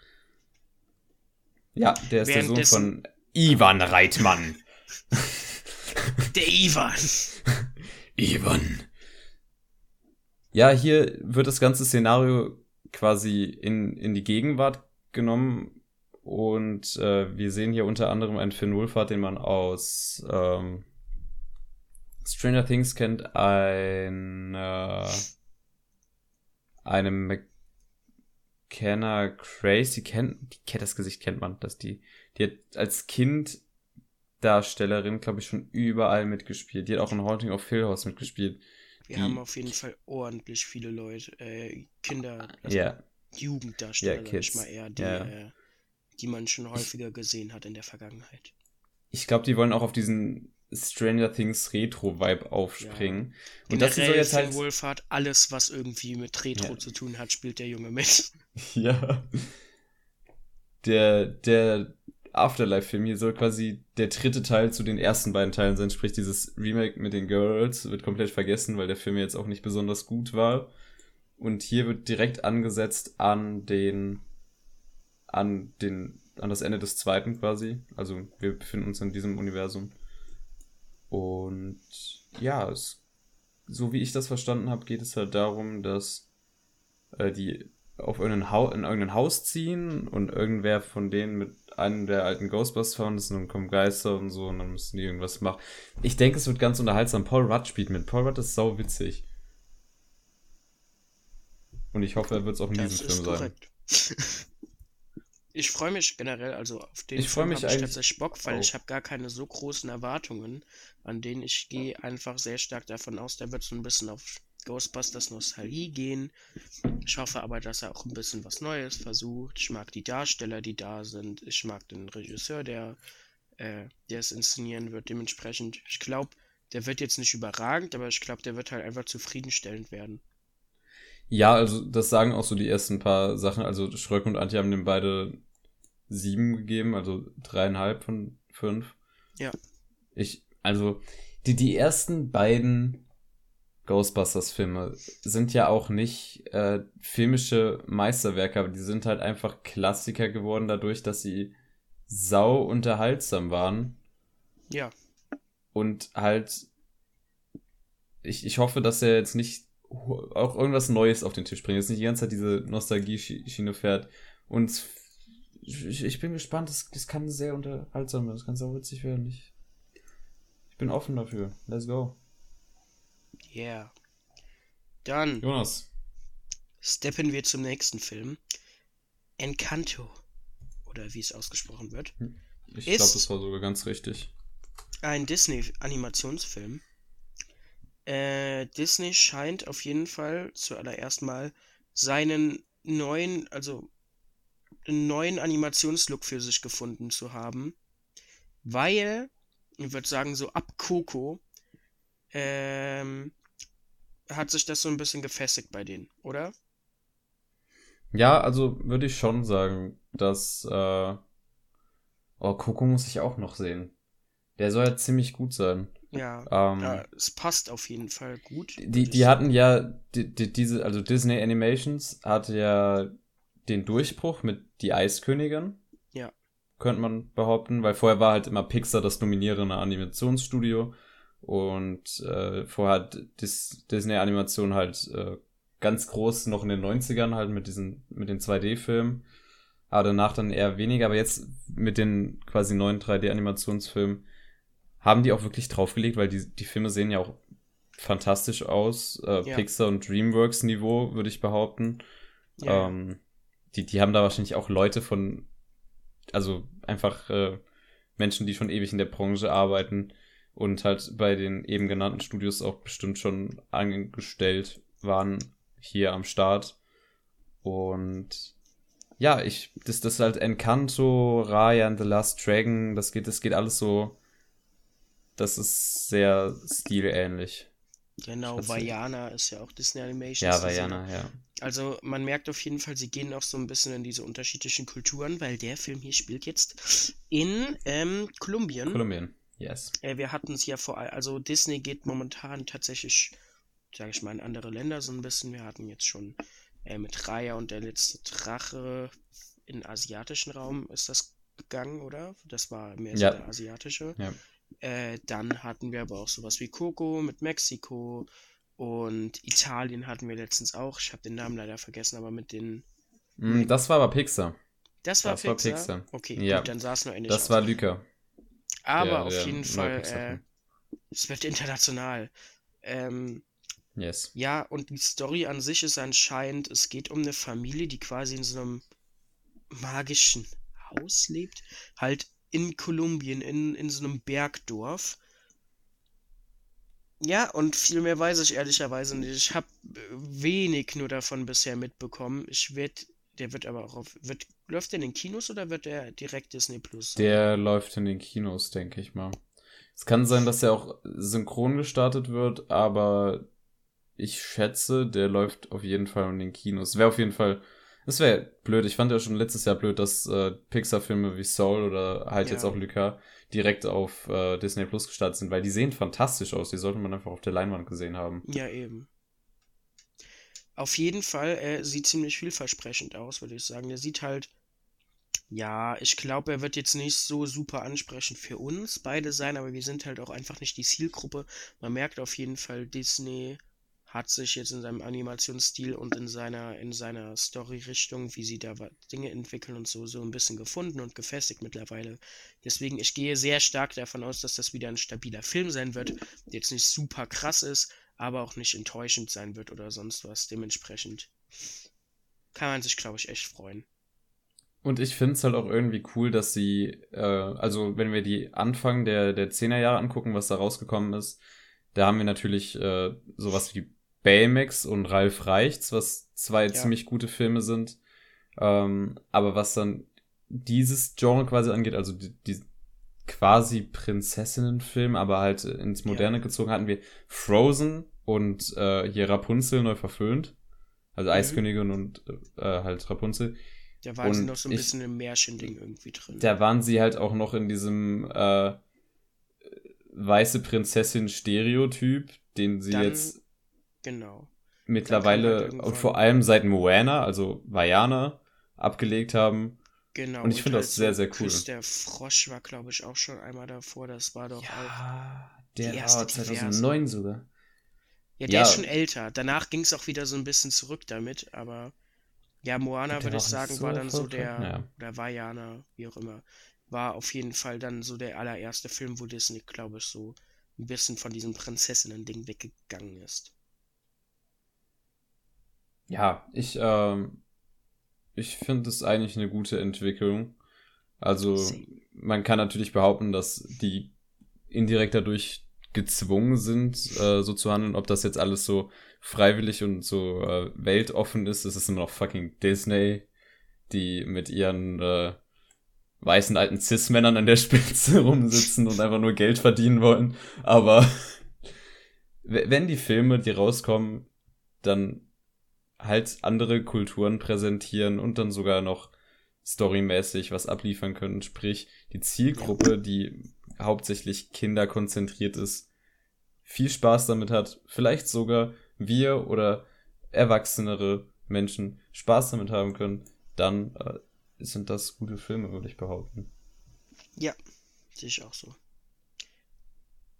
Ja, der ist der Sohn von Ivan Reitmann. Der Ivan. Ivan. Ja, hier wird das ganze Szenario quasi in, in die Gegenwart genommen und äh, wir sehen hier unter anderem einen Wolfhard, den man aus ähm, Stranger Things kennt, ein äh, eine McKenna Grace, die kennt, die kennt das Gesicht kennt man, dass die, die hat als Kind Darstellerin, glaube ich, schon überall mitgespielt. Die hat auch in Haunting of Hill House mitgespielt. Wir Die- haben auf jeden Fall ordentlich viele Leute, äh, Kinder, also Ja, Jugenddarsteller, Ja, sag ich Kids. mal eher, die, Ja. äh, die man schon häufiger gesehen hat in der Vergangenheit. ich glaube, die wollen auch auf diesen Stranger Things Retro-Vibe aufspringen. Und Und das soll jetzt halt. Wohlfahrt, alles, was irgendwie mit Retro Ja. zu tun hat, spielt der Junge mit. Ja. Der, der Afterlife-Film hier soll quasi der dritte Teil zu den ersten beiden Teilen sein. Sprich, dieses Remake mit den Girls wird komplett vergessen, weil der Film jetzt auch nicht besonders gut war. Und hier wird direkt angesetzt an den, an den, an das Ende des zweiten quasi. Also wir befinden uns in diesem Universum. Und ja, es, so wie ich das verstanden habe, geht es halt darum, dass äh, die auf irgendein, Hau in irgendein Haus ziehen und irgendwer von denen mit einem der alten Ghostbusters fahren ist und dann kommen Geister und so und dann müssen die irgendwas machen. Ich denke, es wird ganz unterhaltsam. Paul Rudd spielt mit. Paul Rudd ist sau witzig. Und ich hoffe, er wird es auch in Das diesem Film sein. Ich freue mich generell, also auf den Ich freu Film mich eigentlich tatsächlich Bock, weil auch. ich habe gar keine so großen Erwartungen, an denen ich gehe einfach sehr stark davon aus, der wird so ein bisschen auf Ghostbusters Nostalgie gehen. Ich hoffe aber, dass er auch ein bisschen was Neues versucht. Ich mag die Darsteller, die da sind. Ich mag den Regisseur, der, äh, der es inszenieren wird. Dementsprechend, ich glaube, der wird jetzt nicht überragend, aber ich glaube, der wird halt einfach zufriedenstellend werden. Ja, also das sagen auch so die ersten paar Sachen. Also Schröck und Antje haben dem beide sieben gegeben, also dreieinhalb von fünf. Ja. Ich, also die, die ersten beiden Ghostbusters-Filme sind ja auch nicht äh, filmische Meisterwerke, aber die sind halt einfach Klassiker geworden dadurch, dass sie sau unterhaltsam waren Ja, und halt ich, ich hoffe, dass er jetzt nicht auch irgendwas Neues auf den Tisch bringt, jetzt nicht die ganze Zeit diese Nostalgie-Schiene fährt und ich, ich bin gespannt, das, das kann sehr unterhaltsam werden, das kann sehr witzig werden. Ich, ich bin offen dafür. Let's go. yeah. Dann Jonas. steppen wir zum nächsten Film. Encanto. Oder wie es ausgesprochen wird. Ich Ist- glaube, das war sogar ganz richtig. Ein Disney-Animationsfilm. Äh, Disney scheint auf jeden Fall zuallererst mal seinen neuen, also einen neuen Animationslook für sich gefunden zu haben. Weil, ich würde sagen, so ab Coco ähm, hat sich das so ein bisschen gefestigt bei denen, oder? Ja, also würde ich schon sagen, dass. Äh, oh, Coco muss ich auch noch sehen. Der soll ja ziemlich gut sein. Ja, Ähm, ja, es passt auf jeden Fall gut. Die, die hatten ja, die, die, diese, also Disney Animations hatte ja den Durchbruch mit Die Eiskönigin. Ja. Könnte man behaupten, weil vorher war halt immer Pixar das dominierende Animationsstudio und äh, vorher hat Dis Disney Animation halt äh, ganz groß noch in den 90ern halt mit diesen, mit den 2D-Filmen. Aber danach dann eher weniger, aber jetzt mit den quasi neuen 3D-Animationsfilmen haben die auch wirklich draufgelegt, weil die, die Filme sehen ja auch fantastisch aus. Äh, Ja. Pixar und Dreamworks Niveau, würde ich behaupten. Ja, Ähm, die, die haben da wahrscheinlich auch Leute von, also einfach äh, Menschen, die schon ewig in der Branche arbeiten und halt bei den eben genannten Studios auch bestimmt schon angestellt waren hier am Start. Und ja, ich, das, das ist halt Encanto, Raya and the Last Dragon, das geht, das geht alles so, das ist sehr stilähnlich. genau, Vajana ist ja auch Disney Animations. Ja, Vajana, ja. Also man merkt auf jeden Fall, sie gehen auch so ein bisschen in diese unterschiedlichen Kulturen, weil der Film hier spielt jetzt in ähm, Kolumbien. Kolumbien, yes. Äh, wir hatten es ja vor, also Disney geht momentan tatsächlich, sage ich mal, in andere Länder so ein bisschen. Wir hatten jetzt schon äh, mit Raya und der letzte Drache in asiatischen Raum ist das gegangen, oder? Das war mehr so Ja. der asiatische. Ja. Äh, dann hatten wir aber auch sowas wie Coco mit Mexiko und Italien hatten wir letztens auch. Ich habe den Namen leider vergessen, aber mit den. Mm, Das war aber Pixar. Das war Das war Pixar. Pixar. Okay, Ja. gut, dann es nur ähnlich Das aus. war Lüker. aber der- auf der jeden Fall, äh, es wird international. Ähm, Yes. Ja, und die Story an sich ist anscheinend, es geht um eine Familie, die quasi in so einem magischen Haus lebt. Halt in Kolumbien, in, in so einem Bergdorf. Ja, und viel mehr weiß ich ehrlicherweise nicht. Ich habe wenig nur davon bisher mitbekommen. Ich werde, der wird aber auch auf, wird, läuft der in den Kinos oder wird der direkt Disney Plus? Der läuft in den Kinos, denke ich mal. Es kann sein, dass er auch synchron gestartet wird, aber ich schätze, der läuft auf jeden Fall in den Kinos. Wäre auf jeden Fall, es wäre blöd. Ich fand ja schon letztes Jahr blöd, dass äh, Pixar-Filme wie Soul oder halt Ja. jetzt auch Luca direkt auf äh, Disney Plus gestartet sind, weil die sehen fantastisch aus. Die sollte man einfach auf der Leinwand gesehen haben. Ja, eben. Auf jeden Fall, er sieht ziemlich vielversprechend aus, würde ich sagen. Der sieht halt, ja, ich glaube, er wird jetzt nicht so super ansprechend für uns beide sein, aber wir sind halt auch einfach nicht die Zielgruppe. Man merkt auf jeden Fall, Disney hat sich jetzt in seinem Animationsstil und in seiner, in seiner Story-Richtung, wie sie da Dinge entwickeln und so, so ein bisschen gefunden und gefestigt mittlerweile. Deswegen, ich gehe sehr stark davon aus, dass das wieder ein stabiler Film sein wird, der jetzt nicht super krass ist, aber auch nicht enttäuschend sein wird oder sonst was. Dementsprechend kann man sich, glaube ich, echt freuen. Und ich finde es halt auch irgendwie cool, dass sie, äh, also wenn wir die Anfang der, der 10er Jahre angucken, was da rausgekommen ist, da haben wir natürlich äh, sowas wie Baymax und Ralf Reichts, was zwei Ja. ziemlich gute Filme sind. Ähm, aber was dann dieses Genre quasi angeht, also die, die quasi Prinzessinnenfilm, aber halt ins Moderne Ja. gezogen, hatten wir Frozen und äh, hier Rapunzel neu verföhnt. Also Mhm. Eiskönigin und äh, halt Rapunzel. Da waren sie Und noch so ein ich- bisschen im Märchending irgendwie drin. Da waren sie halt auch noch in diesem äh, weiße Prinzessin-Stereotyp, den sie Dann- jetzt Genau. mittlerweile halt und vor allem seit Moana, also Vajana, abgelegt haben. Genau. Und ich finde das sehr, sehr cool. Küss der Frosch war, glaube ich, auch schon einmal davor. Das war doch auch. der war diverse. 2009 sogar. Ja, der Ja. ist schon älter. Danach ging es auch wieder so ein bisschen zurück damit, aber ja, Moana würde ich sagen, nicht war so dann so der, naja. oder Vajana, wie auch immer, war auf jeden Fall dann so der allererste Film, wo Disney, glaube ich, so ein bisschen von diesem Prinzessinnen-Ding weggegangen ist. Ja, ich, ähm, ich finde es eigentlich eine gute Entwicklung. Also, man kann natürlich behaupten, dass die indirekt dadurch gezwungen sind, äh, so zu handeln. Ob das jetzt alles so freiwillig und so äh, weltoffen ist, das ist immer noch fucking Disney. die mit ihren äh, weißen alten Cis-Männern an der Spitze rumsitzen und einfach nur Geld verdienen wollen. Aber wenn die Filme, die rauskommen, dann halt andere Kulturen präsentieren und dann sogar noch storymäßig was abliefern können. Sprich, die Zielgruppe, die hauptsächlich kinderkonzentriert ist, viel Spaß damit hat, vielleicht sogar wir oder erwachsenere Menschen Spaß damit haben können, dann äh, sind das gute Filme, würde ich behaupten. Ja, sehe ich auch so.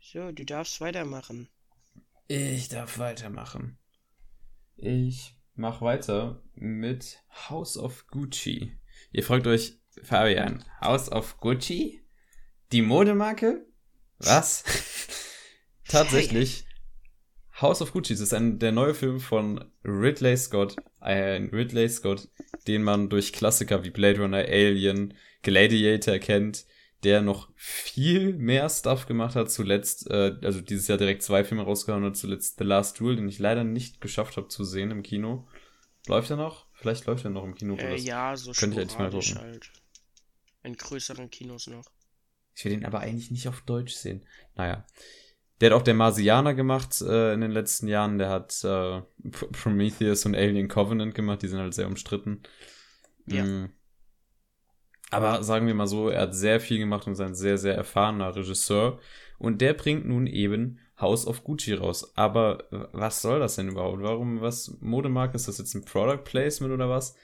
So, du darfst weitermachen. Ich darf weitermachen. Ich mach weiter mit House of Gucci. Ihr fragt euch, Fabian, House of Gucci? Die Modemarke? Was? Tatsächlich, House of Gucci ist ein, der neue Film von Ridley Scott. Ein Ridley Scott, den man durch Klassiker wie Blade Runner, Alien, Gladiator kennt, der noch viel mehr Stuff gemacht hat. Zuletzt, äh, also dieses Jahr direkt zwei Filme rausgehauen hat. Zuletzt The Last Duel, den ich leider nicht geschafft habe zu sehen im Kino. Läuft er noch? Vielleicht läuft er noch im Kino. Äh, ja, so könnte ich jetzt mal gucken. Halt. In größeren Kinos noch. Ich will den aber eigentlich nicht auf Deutsch sehen. Naja. Der hat auch der Marsianer gemacht äh, in den letzten Jahren. Der hat äh, Prometheus und Alien Covenant gemacht. Die sind halt sehr umstritten. Ja. Mm. Aber sagen wir mal so, er hat sehr viel gemacht und ist ein sehr, sehr erfahrener Regisseur. Und der bringt nun eben House of Gucci raus. Aber was soll das denn überhaupt? Warum, was Modemarke? Ist das jetzt ein Product Placement oder was?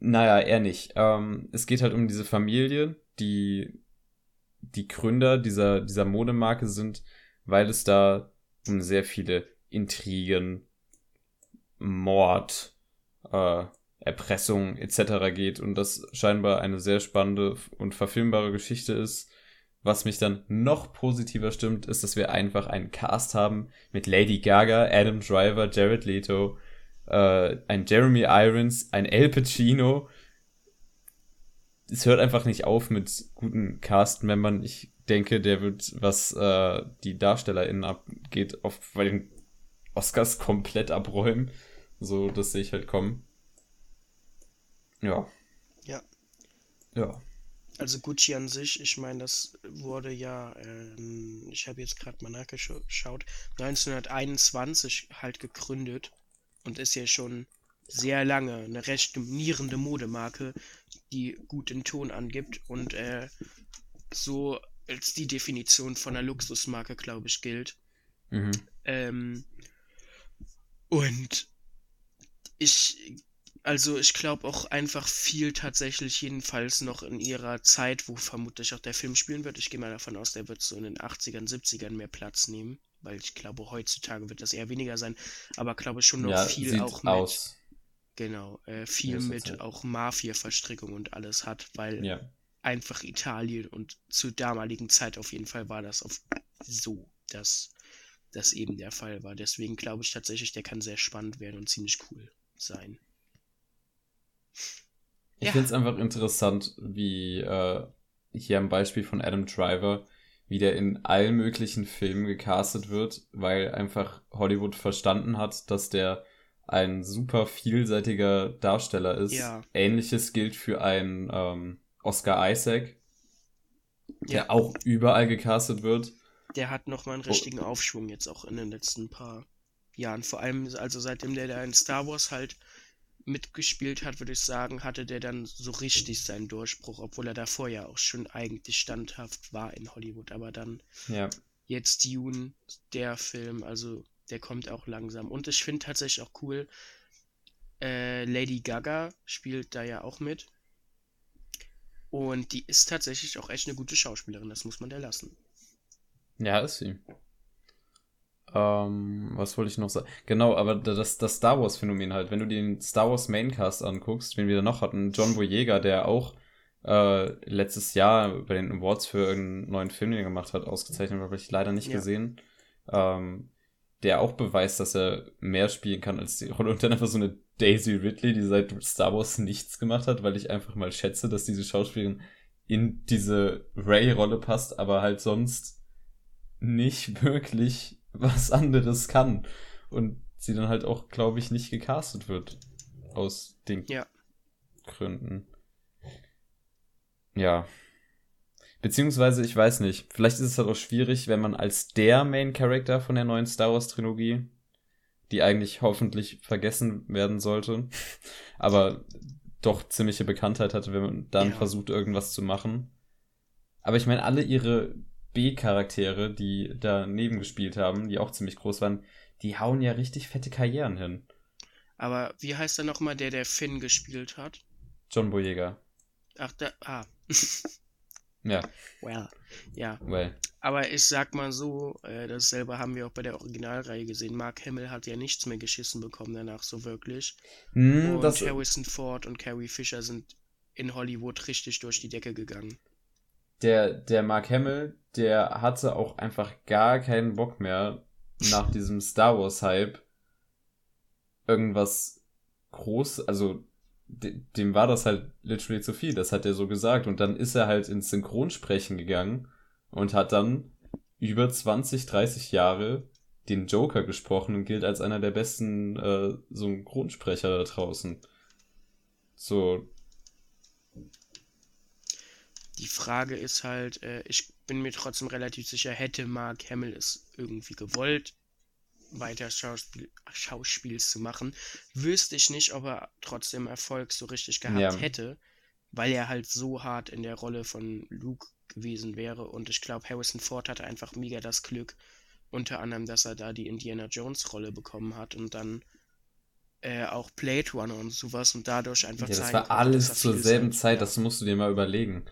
Naja, eher nicht. Ähm, es geht halt um diese Familie, die die Gründer dieser, dieser Modemarke sind, weil es da um sehr viele Intrigen, Mord, äh, Erpressung etc. geht und das scheinbar eine sehr spannende und verfilmbare Geschichte ist. Was mich dann noch positiver stimmt, ist, dass wir einfach einen Cast haben mit Lady Gaga, Adam Driver, Jared Leto, äh, ein Jeremy Irons, ein El Pacino. Es hört einfach nicht auf mit guten Cast-Membern. Ich denke, der wird, was äh, die DarstellerInnen abgeht, auf bei den Oscars komplett abräumen. So, das sehe ich halt kommen. Ja. Ja. Ja. Also Gucci an sich, ich meine, das wurde ja, ähm, ich habe jetzt gerade mal nachgeschaut, 1921 halt gegründet und ist ja schon sehr lange eine recht dominierende Modemarke, die gut den Ton angibt und äh, so als die Definition von einer Luxusmarke, glaube ich, gilt. Mhm. Ähm, und ich also ich glaube auch einfach viel tatsächlich jedenfalls noch in ihrer Zeit, wo vermutlich auch der Film spielen wird. Ich gehe mal davon aus, der wird so in den 80ern, 70ern mehr Platz nehmen, weil ich glaube, heutzutage wird das eher weniger sein, aber glaube schon noch ja, viel auch mit aus. genau, äh, viel mit Zeit. auch Mafia-Verstrickung und alles hat, weil ja. einfach Italien und zur damaligen Zeit auf jeden Fall war das auf so, dass das eben der Fall war. Deswegen glaube ich tatsächlich, der kann sehr spannend werden und ziemlich cool sein. Ich ja. finde es einfach interessant, wie äh, hier am Beispiel von Adam Driver, wie der in allen möglichen Filmen gecastet wird, weil einfach Hollywood verstanden hat, dass der ein super vielseitiger Darsteller ist. Ja. Ähnliches gilt für einen ähm, Oscar Isaac, der ja. auch überall gecastet wird. Der hat nochmal einen richtigen oh. Aufschwung jetzt auch in den letzten paar Jahren. Vor allem, also seitdem der da in Star Wars halt mitgespielt hat, würde ich sagen, hatte der dann so richtig seinen Durchbruch, obwohl er davor ja auch schon eigentlich standhaft war in Hollywood. Aber dann ja. jetzt Dune, der Film, also der kommt auch langsam. Und ich finde tatsächlich auch cool, äh, Lady Gaga spielt da ja auch mit. Und die ist tatsächlich auch echt eine gute Schauspielerin, das muss man der lassen. Ja, ist sie. Ähm, was wollte ich noch sagen? Genau, aber das, das Star Wars-Phänomen halt, wenn du den Star Wars Maincast anguckst, wen wir da noch hatten, John Boyega, der auch äh, letztes Jahr bei den Awards für irgendeinen neuen Film, den er gemacht hat, ausgezeichnet, habe ich leider nicht ja. gesehen. Ähm, der auch beweist, dass er mehr spielen kann als die Rolle und dann einfach so eine Daisy Ridley, die seit Star Wars nichts gemacht hat, weil ich einfach mal schätze, dass diese Schauspielerin in diese Ray-Rolle passt, aber halt sonst nicht wirklich was anderes kann. Und sie dann halt auch, glaube ich, nicht gecastet wird. Aus den ja. Gründen. Ja. Beziehungsweise, ich weiß nicht, vielleicht ist es halt auch schwierig, wenn man als der Main Character von der neuen Star Wars Trilogie, die eigentlich hoffentlich vergessen werden sollte, aber doch ziemliche Bekanntheit hatte, wenn man dann ja. versucht, irgendwas zu machen. Aber ich meine, alle ihre B-Charaktere, die daneben gespielt haben, die auch ziemlich groß waren, die hauen ja richtig fette Karrieren hin. Aber wie heißt er nochmal, der der Finn gespielt hat? John Boyega. Ach, da, ah. ja. Well, ja. Well. Aber ich sag mal so, äh, dasselbe haben wir auch bei der Originalreihe gesehen. Mark Hamill hat ja nichts mehr geschissen bekommen danach, so wirklich. Mm, und. Harrison Ford und Carrie Fisher sind in Hollywood richtig durch die Decke gegangen. Der, der Mark Hamill, der hatte auch einfach gar keinen Bock mehr nach diesem Star Wars Hype irgendwas groß, also dem war das halt literally zu viel, das hat er so gesagt. Und dann ist er halt ins Synchronsprechen gegangen und hat dann über 20, 30 Jahre den Joker gesprochen und gilt als einer der besten äh, Synchronsprecher da draußen. So. Die Frage ist halt, äh, ich bin mir trotzdem relativ sicher, hätte Mark Hamill es irgendwie gewollt, weiter Schauspiel, Schauspiels zu machen, wüsste ich nicht, ob er trotzdem Erfolg so richtig gehabt ja. hätte, weil er halt so hart in der Rolle von Luke gewesen wäre. Und ich glaube, Harrison Ford hatte einfach mega das Glück, unter anderem, dass er da die Indiana Jones Rolle bekommen hat und dann äh, auch Blade Runner und sowas und dadurch einfach ja, das war alles zur selben Zeit, das musst du dir mal überlegen.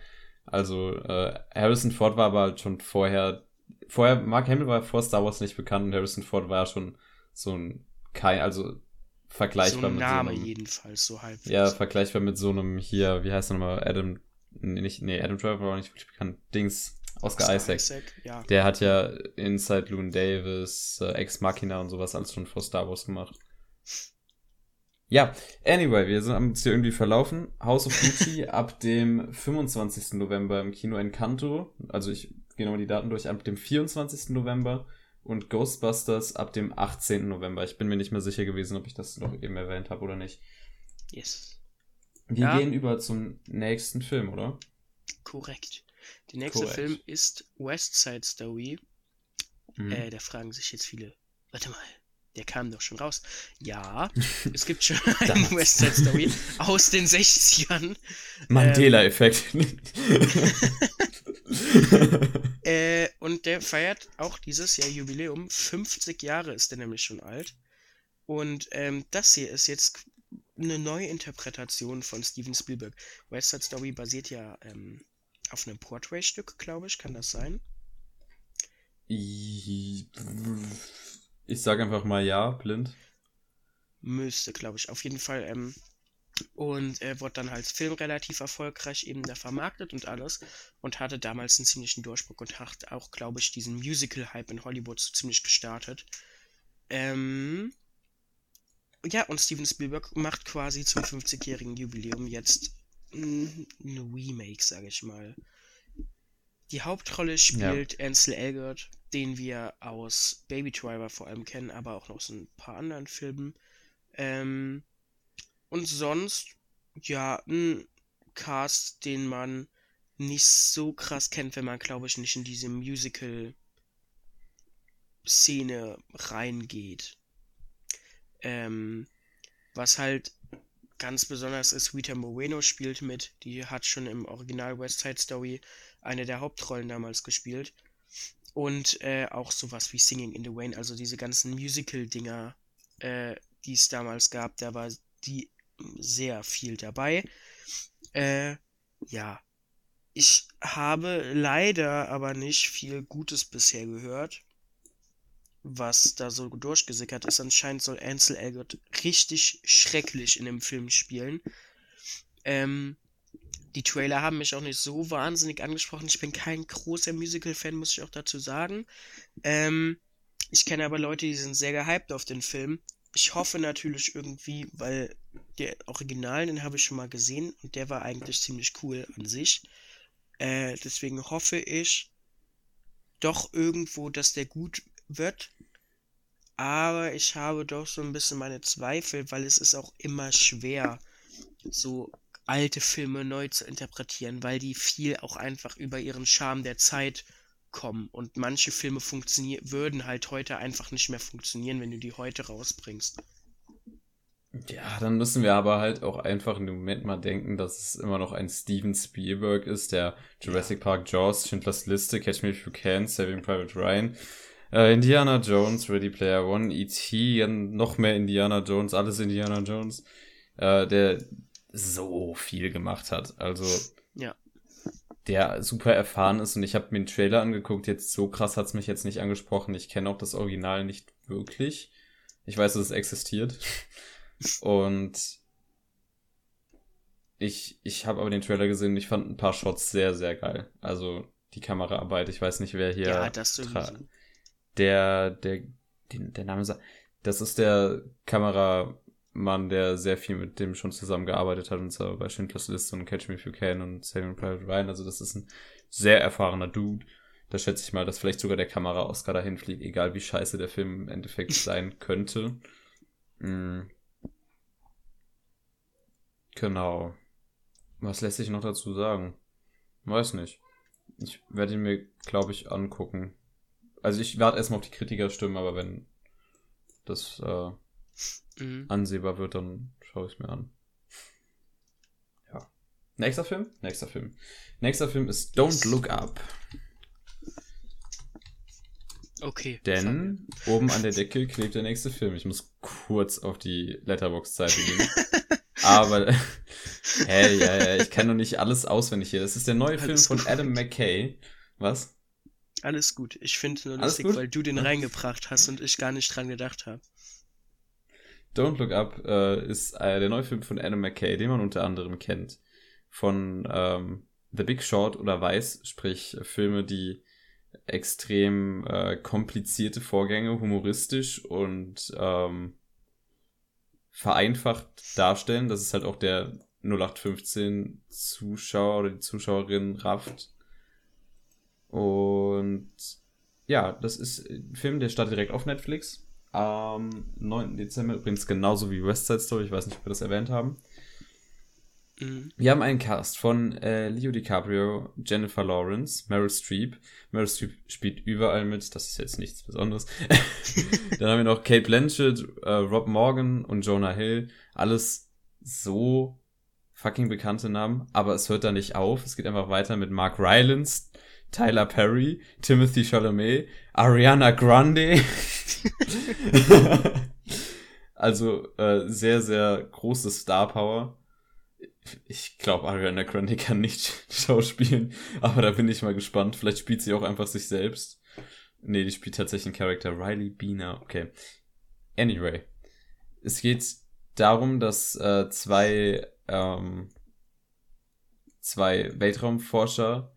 Also äh, Harrison Ford war aber halt schon vorher vorher, Mark Hamill war vor Star Wars nicht bekannt und Harrison Ford war schon so ein kein, also vergleichbar so ein mit Name so einem, jedenfalls, so halb. Ja, vergleichbar mit so einem hier, wie heißt er nochmal, Adam, nee, nicht, nee, Adam Driver war nicht wirklich bekannt, Dings, Oscar, Oscar Isaac. Isaac ja. Der hat ja Inside Loon Davis, äh, Ex Machina und sowas alles schon vor Star Wars gemacht. Ja, anyway, wir sind uns hier irgendwie verlaufen. House of Gucci ab dem 25. November im Kino Encanto. Also ich gehe nochmal die Daten durch, ab dem 24. November und Ghostbusters ab dem 18. November. Ich bin mir nicht mehr sicher gewesen, ob ich das noch eben erwähnt habe oder nicht. Yes. Wir ja. gehen über zum nächsten Film, oder? Korrekt. Der nächste Korrekt. Film ist West Side Story. Mhm. Äh, da fragen sich jetzt viele, warte mal, der kam doch schon raus. Ja, es gibt schon einen West Side Story aus den 60ern. Mandela-Effekt. Ähm, äh, und der feiert auch dieses Jahr Jubiläum. 50 Jahre ist der nämlich schon alt. Und ähm, das hier ist jetzt eine neue Interpretation von Steven Spielberg. West Side Story basiert ja ähm, auf einem Portrait-Stück, glaube ich. Kann das sein? Ich, sage einfach mal ja, blind. Müsste, glaube ich. Auf jeden Fall ähm, und er wurde dann als Film relativ erfolgreich eben da vermarktet und alles und hatte damals einen ziemlichen Durchbruch und hat auch, glaube ich, diesen Musical-Hype in Hollywood so ziemlich gestartet. Ähm, ja, und Steven Spielberg macht quasi zum 50-jährigen Jubiläum jetzt ein Remake, sage ich mal. Die Hauptrolle spielt ja. Ansel Elgort, den wir aus Baby Driver vor allem kennen, aber auch noch aus ein paar anderen Filmen. Ähm, und sonst, ja, ein Cast, den man nicht so krass kennt, wenn man, glaube ich, nicht in diese Musical-Szene reingeht. Ähm, was halt ganz besonders ist, Rita Moreno spielt mit. Die hat schon im Original West Side Story eine der Hauptrollen damals gespielt. Und äh, auch sowas wie Singing in the Rain, also diese ganzen Musical-Dinger, äh, die es damals gab, da war die sehr viel dabei. Äh, ja. Ich habe leider aber nicht viel Gutes bisher gehört, was da so durchgesickert ist. Anscheinend soll Ansel Elgort richtig schrecklich in dem Film spielen. Ähm, die Trailer haben mich auch nicht so wahnsinnig angesprochen. Ich bin kein großer Musical-Fan, muss ich auch dazu sagen. Ähm, ich kenne aber Leute, die sind sehr gehypt auf den Film ich hoffe natürlich irgendwie, weil der Original, den habe ich schon mal gesehen und der war eigentlich ziemlich cool an sich. Äh, deswegen hoffe ich doch irgendwo, dass der gut wird. Aber ich habe doch so ein bisschen meine Zweifel, weil es ist auch immer schwer, so alte Filme neu zu interpretieren, weil die viel auch einfach über ihren Charme der Zeit kommen. Und manche Filme funktionieren, würden halt heute einfach nicht mehr funktionieren, wenn du die heute rausbringst. Ja, dann müssen wir aber halt auch einfach in dem Moment mal denken, dass es immer noch ein Steven Spielberg ist, der Jurassic Park, Jaws, Schindlers Liste, Catch Me If You Can, Saving Private Ryan, äh, Indiana Jones, Ready Player One, E.T., noch mehr Indiana Jones, alles Indiana Jones, äh, der so viel gemacht hat. Also, ja. der super erfahren ist und ich habe mir den Trailer angeguckt, jetzt so krass hat's mich jetzt nicht angesprochen. Ich kenne auch das Original nicht wirklich. Ich weiß, dass es existiert. Und ich, ich habe aber den Trailer gesehen und ich fand ein paar Shots sehr, sehr geil. Also die Kameraarbeit, ich weiß nicht, wer hier. Ja, das. Der, der, den, der Name sagt. Das ist der Kameramann, der sehr viel mit dem schon zusammengearbeitet hat, und zwar bei Schindlers List und Catch Me If You Can und Saving Private Ryan. Also das ist ein sehr erfahrener Dude. Da schätze ich mal, dass vielleicht sogar der Kamera-Oscar dahin fliegt, egal wie scheiße der Film im Endeffekt sein könnte. Mhm. Genau. Was lässt sich noch dazu sagen? Weiß nicht. Ich werde ihn mir, glaube ich, angucken. Also ich warte erstmal auf die Kritikerstimmen, aber wenn das äh, mhm. ansehbar wird, dann schaue ich es mir an. Ja. Nächster Film? Nächster Film. Nächster Film ist Don't Look Up. Okay. Denn oben an der Decke klebt der nächste Film. Ich muss kurz auf die Letterbox-Seite gehen. Aber, hey, ja, ja, ich kann doch nicht alles auswendig hier. Das ist der neue alles Film von Adam McKay. Was? Alles gut. Ich finde nur lustig, weil du den reingebracht hast und ich gar nicht dran gedacht habe. Don't Look Up äh, ist äh, der neue Film von Adam McKay, den man unter anderem kennt. Von ähm, The Big Short oder Weiß, sprich Filme, die extrem äh, komplizierte Vorgänge, humoristisch und ähm, vereinfacht darstellen, dass es halt auch der 0815 Zuschauer oder die Zuschauerin rafft. Und ja, das ist ein Film, der startet direkt auf Netflix. Am 9. Dezember, übrigens genauso wie West Side Story, ich weiß nicht, ob wir das erwähnt haben. Mhm. Wir haben einen Cast von äh, Leo DiCaprio, Jennifer Lawrence, Meryl Streep. Meryl Streep spielt überall mit, das ist jetzt nichts Besonderes. Dann haben wir noch Kate Blanchett, äh, Rob Morgan und Jonah Hill. Alles so fucking bekannte Namen, aber es hört da nicht auf. Es geht einfach weiter mit Mark Rylance, Tyler Perry, Timothy Chalamet, Ariana Grande. also äh, sehr, sehr große Star Power ich glaube, Ariana Grande kann nicht schauspielen, aber da bin ich mal gespannt. Vielleicht spielt sie auch einfach sich selbst. Nee, die spielt tatsächlich einen Charakter. Riley Biener, okay. Anyway. Es geht darum, dass äh, zwei, ähm, zwei Weltraumforscher,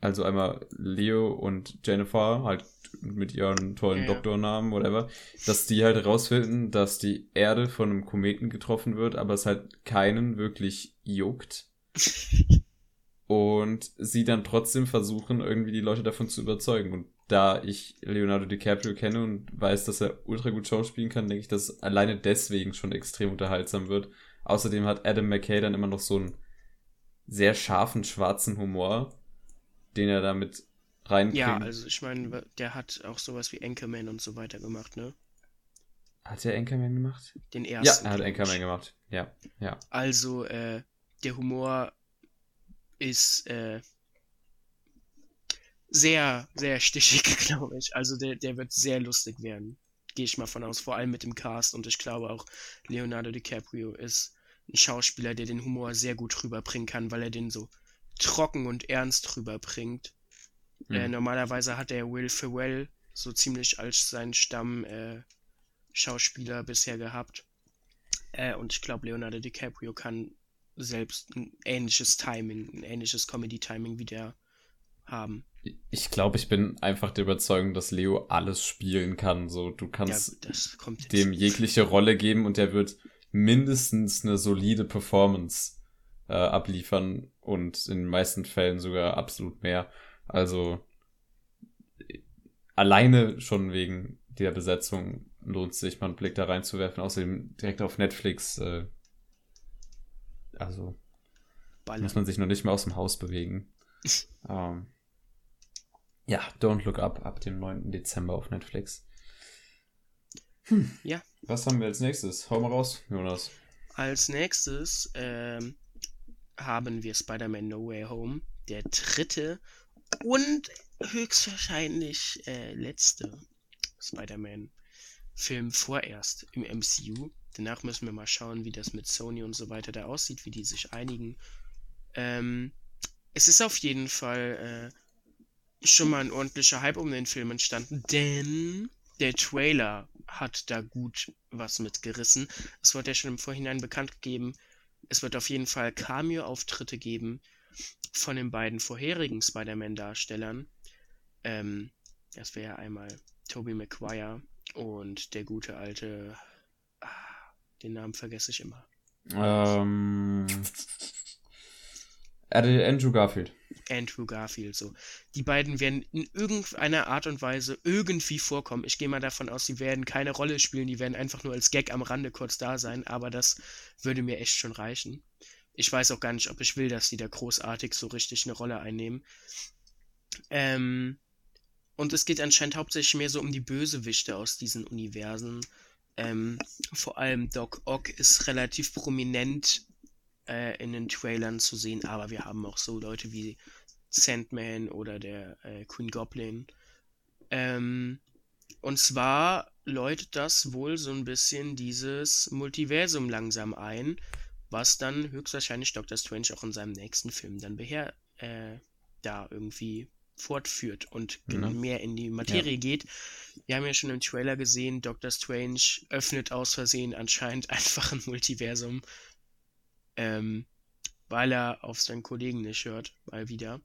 also einmal Leo und Jennifer, halt mit ihren tollen ja, Doktornamen, whatever, dass die halt herausfinden, dass die Erde von einem Kometen getroffen wird, aber es halt keinen wirklich juckt. und sie dann trotzdem versuchen, irgendwie die Leute davon zu überzeugen. Und da ich Leonardo DiCaprio kenne und weiß, dass er ultra gut schauspielen kann, denke ich, dass es alleine deswegen schon extrem unterhaltsam wird. Außerdem hat Adam McKay dann immer noch so einen sehr scharfen schwarzen Humor, den er damit reinkriegen. Ja, also ich meine, der hat auch sowas wie Anchorman und so weiter gemacht, ne? Hat er Anchorman gemacht? Den ersten. Ja, er hat Anchorman gemacht. Ja, ja. Also, äh, der Humor ist, äh, sehr, sehr stichig, glaube ich. Also der, der wird sehr lustig werden. Gehe ich mal von aus, vor allem mit dem Cast. Und ich glaube auch, Leonardo DiCaprio ist ein Schauspieler, der den Humor sehr gut rüberbringen kann, weil er den so trocken und ernst rüberbringt. Mhm. Äh, normalerweise hat er Will Ferrell so ziemlich als seinen Stamm äh, bisher gehabt. Äh, und ich glaube, Leonardo DiCaprio kann selbst ein ähnliches Timing, ein ähnliches Comedy-Timing wie der haben. Ich glaube, ich bin einfach der Überzeugung, dass Leo alles spielen kann. So, du kannst ja, dem jegliche Rolle geben und er wird mindestens eine solide Performance äh, abliefern und in den meisten Fällen sogar absolut mehr. Also alleine schon wegen der Besetzung lohnt es sich mal einen Blick da reinzuwerfen. Außerdem direkt auf Netflix. Äh, also Ballern. muss man sich noch nicht mehr aus dem Haus bewegen. ähm, ja, Don't Look Up ab dem 9. Dezember auf Netflix. Hm. Ja. Was haben wir als nächstes? Hau mal raus, Jonas. Als nächstes ähm, haben wir Spider-Man No Way Home, der dritte und höchstwahrscheinlich äh, letzte Spider-Man-Film vorerst im MCU. Danach müssen wir mal schauen, wie das mit Sony und so weiter da aussieht, wie die sich einigen. Ähm, es ist auf jeden Fall äh, schon mal ein ordentlicher Hype um den Film entstanden, denn der Trailer hat da gut was mitgerissen. Es wurde ja schon im Vorhinein bekannt gegeben, es wird auf jeden Fall Cameo-Auftritte geben von den beiden vorherigen Spider-Man-Darstellern. Ähm, das wäre einmal Tobey Maguire und der gute alte. Ah, den Namen vergesse ich immer. Ähm. Andrew Garfield. Andrew Garfield, so. Die beiden werden in irgendeiner Art und Weise irgendwie vorkommen. Ich gehe mal davon aus, sie werden keine Rolle spielen, die werden einfach nur als Gag am Rande kurz da sein, aber das würde mir echt schon reichen. Ich weiß auch gar nicht, ob ich will, dass die da großartig so richtig eine Rolle einnehmen. Ähm, und es geht anscheinend hauptsächlich mehr so um die Bösewichte aus diesen Universen. Ähm, vor allem Doc Ock ist relativ prominent äh, in den Trailern zu sehen, aber wir haben auch so Leute wie Sandman oder der äh, Queen Goblin. Ähm, und zwar läutet das wohl so ein bisschen dieses Multiversum langsam ein, was dann höchstwahrscheinlich Doctor Strange auch in seinem nächsten Film dann beher äh, da irgendwie fortführt und mhm. mehr in die Materie ja. geht. Wir haben ja schon im Trailer gesehen, Doctor Strange öffnet aus Versehen anscheinend einfach ein Multiversum, ähm, weil er auf seinen Kollegen nicht hört, mal wieder.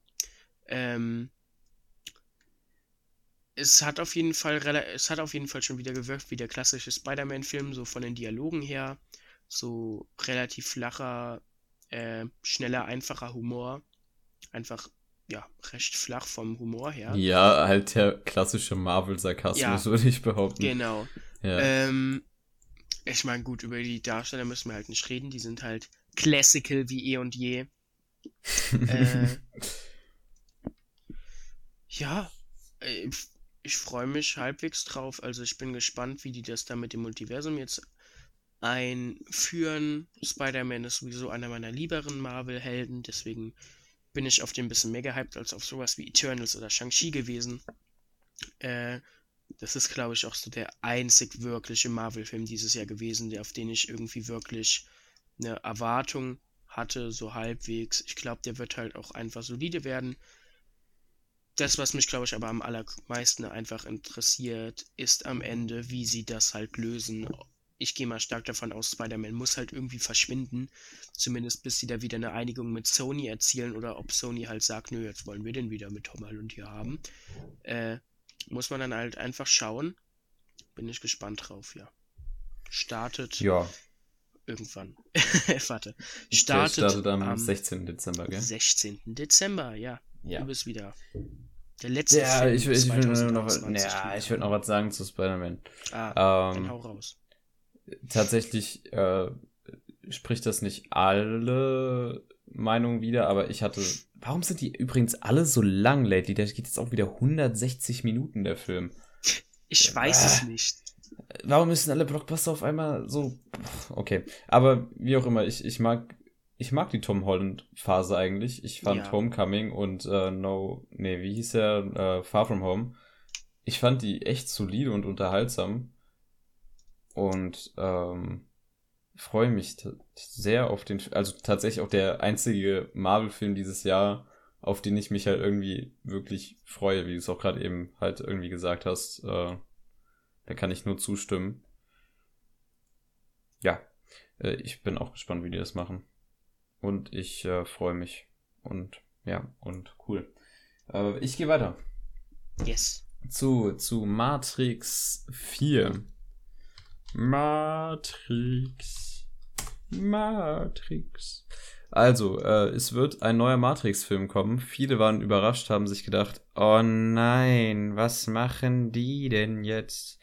Ähm, es hat auf jeden Fall es hat auf jeden Fall schon wieder gewirkt wie der klassische Spider-Man-Film, so von den Dialogen her. So relativ flacher, äh, schneller, einfacher Humor. Einfach, ja, recht flach vom Humor her. Ja, halt der klassische Marvel-Sarkasmus, ja, würde ich behaupten. Genau. Ja. Ähm, ich meine, gut, über die Darsteller müssen wir halt nicht reden. Die sind halt classical wie eh und je. äh, ja, äh, ich freue mich halbwegs drauf. Also ich bin gespannt, wie die das da mit dem Multiversum jetzt einführen. Spider-Man ist sowieso einer meiner lieberen Marvel-Helden, deswegen bin ich auf den ein bisschen mehr gehypt als auf sowas wie Eternals oder Shang-Chi gewesen. Äh, das ist, glaube ich, auch so der einzig wirkliche Marvel-Film dieses Jahr gewesen, der, auf den ich irgendwie wirklich eine Erwartung hatte, so halbwegs. Ich glaube, der wird halt auch einfach solide werden. Das, was mich, glaube ich, aber am allermeisten einfach interessiert, ist am Ende, wie sie das halt lösen. Ich gehe mal stark davon aus, Spider-Man muss halt irgendwie verschwinden. Zumindest bis sie da wieder eine Einigung mit Sony erzielen oder ob Sony halt sagt, nö, jetzt wollen wir den wieder mit Tom Holland hier haben. Äh, muss man dann halt einfach schauen. Bin ich gespannt drauf, ja. Startet. Ja. Irgendwann. Warte. Startet, startet am, am 16. Dezember, gell? 16. Dezember, ja. ja. Du bist wieder. Der letzte ja, Film ich, ich, will noch, ja, ich würde noch was sagen zu Spider-Man. Ah, ähm, dann hau raus. Tatsächlich äh, spricht das nicht alle Meinungen wieder, aber ich hatte. Warum sind die übrigens alle so lang lately? Der geht jetzt auch wieder 160 Minuten, der Film. Ich weiß äh, es nicht. Warum müssen alle Blockbuster auf einmal so. Okay. Aber wie auch immer, ich, ich mag. Ich mag die Tom Holland-Phase eigentlich. Ich fand ja. Homecoming und äh, No. Nee, wie hieß er? Äh, Far From Home. Ich fand die echt solide und unterhaltsam. Und ähm, freue mich sehr auf den, also tatsächlich auch der einzige Marvel-Film dieses Jahr, auf den ich mich halt irgendwie wirklich freue, wie du es auch gerade eben halt irgendwie gesagt hast. Äh, da kann ich nur zustimmen. Ja, äh, ich bin auch gespannt, wie die das machen. Und ich äh, freue mich. Und ja, und cool. Äh, ich gehe weiter. Yes. Zu, zu Matrix 4. Matrix. Matrix. Also, äh, es wird ein neuer Matrix-Film kommen. Viele waren überrascht, haben sich gedacht, oh nein, was machen die denn jetzt?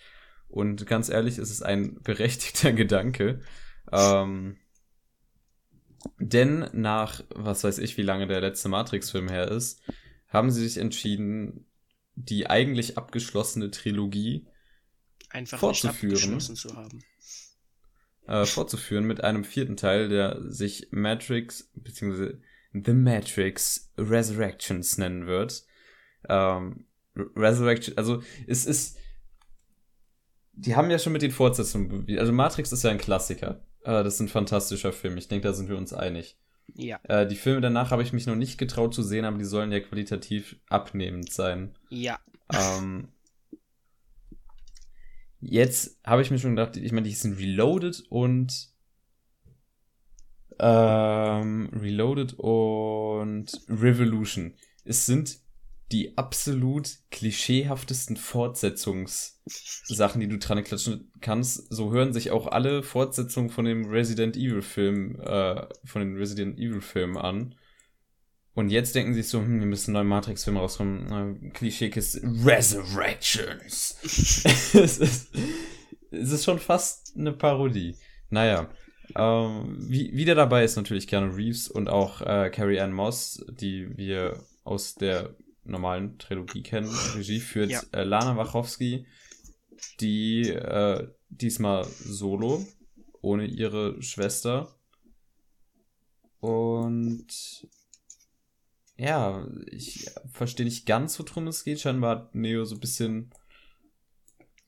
Und ganz ehrlich, es ist ein berechtigter Gedanke. Ähm, denn nach, was weiß ich, wie lange der letzte Matrix-Film her ist, haben sie sich entschieden, die eigentlich abgeschlossene Trilogie Einfach Fortzuführen. zu haben. äh, fortzuführen mit einem vierten Teil, der sich Matrix bzw. The Matrix Resurrections nennen wird. Ähm, Resurrection, also es ist, die haben ja schon mit den Fortsetzungen, also Matrix ist ja ein Klassiker. Äh, das ist ein fantastischer Film. Ich denke, da sind wir uns einig. Ja, Äh, die Filme danach habe ich mich noch nicht getraut zu sehen, aber die sollen ja qualitativ abnehmend sein. ja. ähm, jetzt habe ich mir schon gedacht, ich meine, die sind Reloaded und ähm, Reloaded und Revolution. Es sind die absolut klischeehaftesten Fortsetzungssachen, die du dran klatschen kannst. So hören sich auch alle Fortsetzungen von dem Resident Evil Film, äh, von den Resident Evil Filmen an. Und jetzt denken sie so, hm, wir müssen einen neuen Matrix-Film rauskommen. Klischeekiste Resurrections. es, ist, es ist schon fast eine Parodie. Naja. Ähm, wie, wieder dabei ist natürlich Keanu Reeves und auch äh, Carrie Ann Moss, die wir aus der normalen Trilogie kennen. Regie führt Ja. äh, Lana Wachowski, die äh, diesmal solo, ohne ihre Schwester. Und ja, ich verstehe nicht ganz, worum es geht. Scheinbar hat Neo so ein bisschen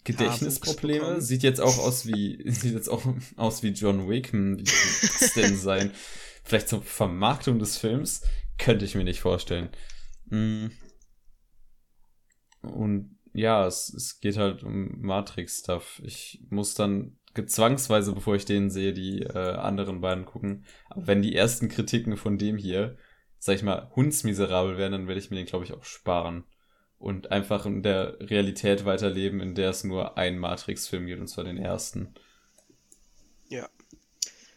Gedächtnisprobleme. Sieht jetzt auch aus wie, sieht jetzt auch aus wie John Wick. Hm, Wie kann das denn sein? Vielleicht zur Vermarktung des Films? Könnte ich mir nicht vorstellen. Hm. Und ja, es, es geht halt um Matrix-Stuff. Ich muss dann gezwangsweise, bevor ich den sehe, die äh, anderen beiden gucken. Aber wenn die ersten Kritiken von dem hier, sag ich mal, hundsmiserabel wären, dann werde ich mir den, glaube ich, auch sparen. Und einfach in der Realität weiterleben, in der es nur einen Matrix-Film gibt, und zwar den ersten. Ja.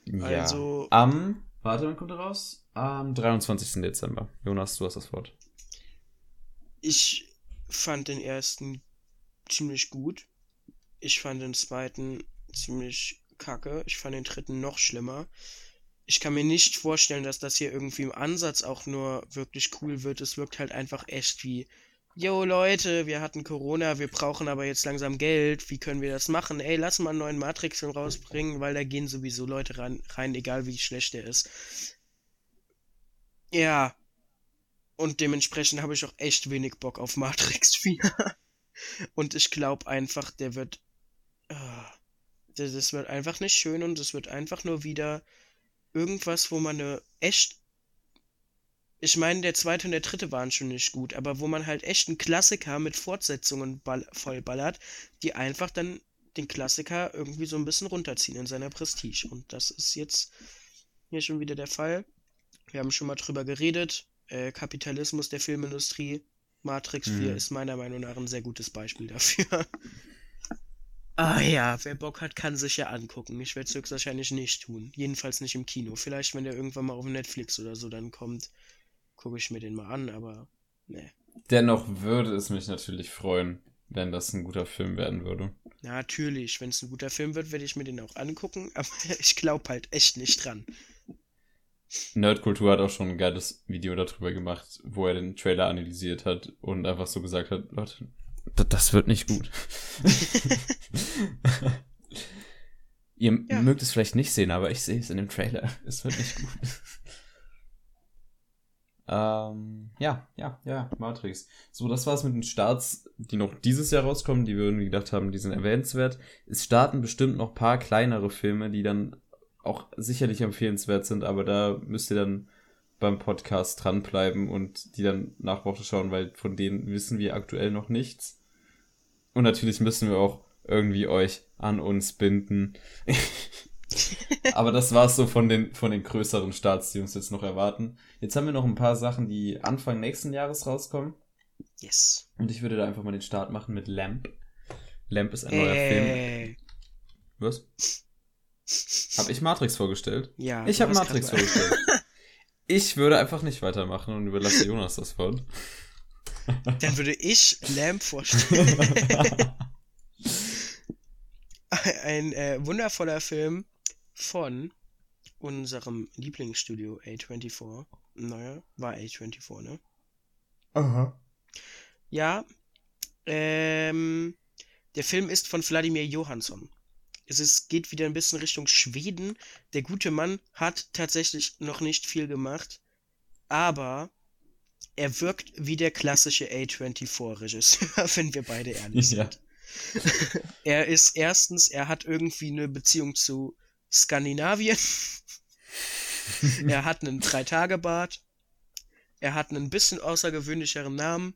Ja. Also- Am, warte, wann kommt er raus? Am 23. Dezember. Jonas, du hast das Wort. Ich fand den ersten ziemlich gut. Ich fand den zweiten ziemlich kacke. Ich fand den dritten noch schlimmer. Ich kann mir nicht vorstellen, dass das hier irgendwie im Ansatz auch nur wirklich cool wird. Es wirkt halt einfach echt wie, yo Leute, wir hatten Corona, wir brauchen aber jetzt langsam Geld. Wie können wir das machen? Ey, lass mal einen neuen Matrix-Film rausbringen, weil da gehen sowieso Leute rein, rein, egal wie schlecht der ist. Ja, und dementsprechend habe ich auch echt wenig Bock auf Matrix 4. Und ich glaube einfach, der wird. das, das wird einfach nicht schön und es wird einfach nur wieder irgendwas, wo man eine echt. Ich meine, der zweite und der dritte waren schon nicht gut, aber wo man halt echt einen Klassiker mit Fortsetzungen ball vollballert, die einfach dann den Klassiker irgendwie so ein bisschen runterziehen in seiner Prestige. Und das ist jetzt hier schon wieder der Fall. Wir haben schon mal drüber geredet. Äh, Kapitalismus der Filmindustrie. Matrix 4 Mhm. ist meiner Meinung nach ein sehr gutes Beispiel dafür. Ah ja, wer Bock hat, kann sich ja angucken. Ich werde es höchstwahrscheinlich nicht tun. Jedenfalls nicht im Kino. Vielleicht, wenn der irgendwann mal auf Netflix oder so dann kommt, gucke ich mir den mal an, aber ne. Dennoch würde es mich natürlich freuen, wenn das ein guter Film werden würde. Natürlich, wenn es ein guter Film wird, werde ich mir den auch angucken, aber ich glaube halt echt nicht dran. Nerdkultur hat auch schon ein geiles Video darüber gemacht, wo er den Trailer analysiert hat und einfach so gesagt hat, Leute, das wird nicht gut. Ihr Ja. mögt es vielleicht nicht sehen, aber ich sehe es in dem Trailer. Es wird nicht gut. ähm, ja, ja, ja, Matrix. So, das war's mit den Starts, die noch dieses Jahr rauskommen, die wir irgendwie gedacht haben, die sind erwähnenswert. Es starten bestimmt noch paar kleinere Filme, die dann auch sicherlich empfehlenswert sind, aber da müsst ihr dann beim Podcast dranbleiben und die dann nach Woche schauen, weil von denen wissen wir aktuell noch nichts. Und natürlich müssen wir auch irgendwie euch an uns binden. aber das war's so von den, von den größeren Starts, die uns jetzt noch erwarten. Jetzt haben wir noch ein paar Sachen, die Anfang nächsten Jahres rauskommen. Yes. Und ich würde da einfach mal den Start machen mit Lamp. Lamp ist ein neuer Film. Was? Hab ich Matrix vorgestellt? ja. Ich habe Matrix vorgestellt. Ich würde einfach nicht weitermachen und überlasse Jonas das Wort. Dann würde ich Lamp vorstellen. ein äh, wundervoller Film von unserem Lieblingsstudio A24. Naja, war A24, ne? Aha. Ja, ähm, der Film ist von Wladimir Johansson. Es ist, geht wieder ein bisschen Richtung Schweden. Der gute Mann hat tatsächlich noch nicht viel gemacht, aber er wirkt wie der klassische A24-Regisseur, wenn wir beide ehrlich Ja. sind. er ist erstens, er hat irgendwie eine Beziehung zu Skandinavien. er hat einen Drei-Tage-Bart. Er hat einen bisschen außergewöhnlicheren Namen.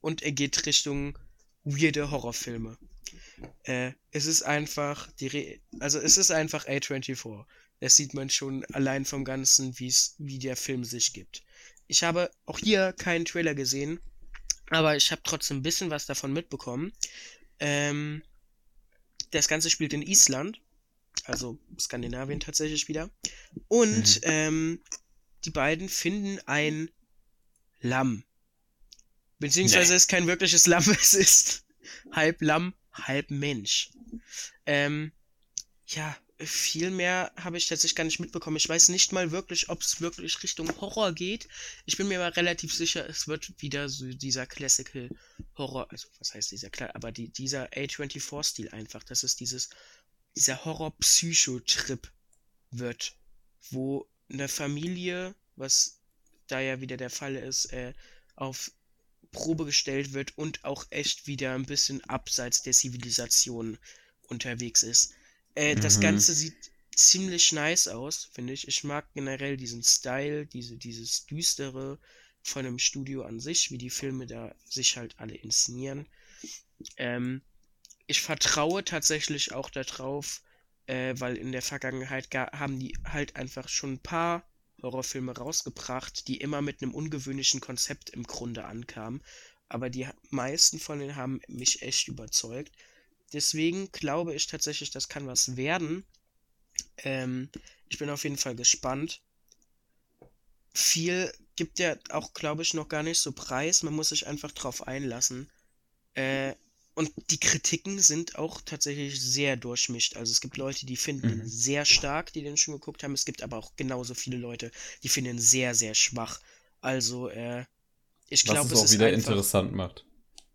Und er geht Richtung weirde Horrorfilme. Äh, es ist einfach die Re also es ist einfach A24. Das sieht man schon allein vom Ganzen, wie's, wie der Film sich gibt. Ich habe auch hier keinen Trailer gesehen, aber ich habe trotzdem ein bisschen was davon mitbekommen. Ähm, das Ganze spielt in Island, also Skandinavien tatsächlich wieder. Und Mhm. ähm, die beiden finden ein Lamm. Beziehungsweise Nee. es ist kein wirkliches Lamm, es ist halb Lamm, halb Mensch. Ähm, ja, viel mehr habe ich tatsächlich gar nicht mitbekommen. Ich weiß nicht mal wirklich, ob es wirklich Richtung Horror geht. Ich bin mir aber relativ sicher, es wird wieder so dieser Classical Horror, also was heißt dieser klar, aber die, dieser A24-Stil einfach, dass es dieses, dieser Horror-Psycho-Trip wird, wo eine Familie, was da ja wieder der Fall ist, äh, auf Probe gestellt wird und auch echt wieder ein bisschen abseits der Zivilisation unterwegs ist. Äh, Das Mhm. Ganze sieht ziemlich nice aus, finde ich. Ich mag generell diesen Style, diese, dieses Düstere von einem Studio an sich, wie die Filme da sich halt alle inszenieren. Ähm, ich vertraue tatsächlich auch darauf, äh, weil in der Vergangenheit ga- haben die halt einfach schon ein paar Horrorfilme rausgebracht, die immer mit einem ungewöhnlichen Konzept im Grunde ankamen. Aber die meisten von denen haben mich echt überzeugt. Deswegen glaube ich tatsächlich, das kann was werden. Ähm, ich bin auf jeden Fall gespannt. Viel gibt ja auch, glaube ich, noch gar nicht so preis. Man muss sich einfach drauf einlassen. Äh, und die Kritiken sind auch tatsächlich sehr durchmischt. Also es gibt Leute, die finden ihn Mhm. sehr stark, die den schon geguckt haben. Es gibt aber auch genauso viele Leute, die finden ihn sehr, sehr schwach. Also, äh, ich glaube, es auch ist wieder interessant macht.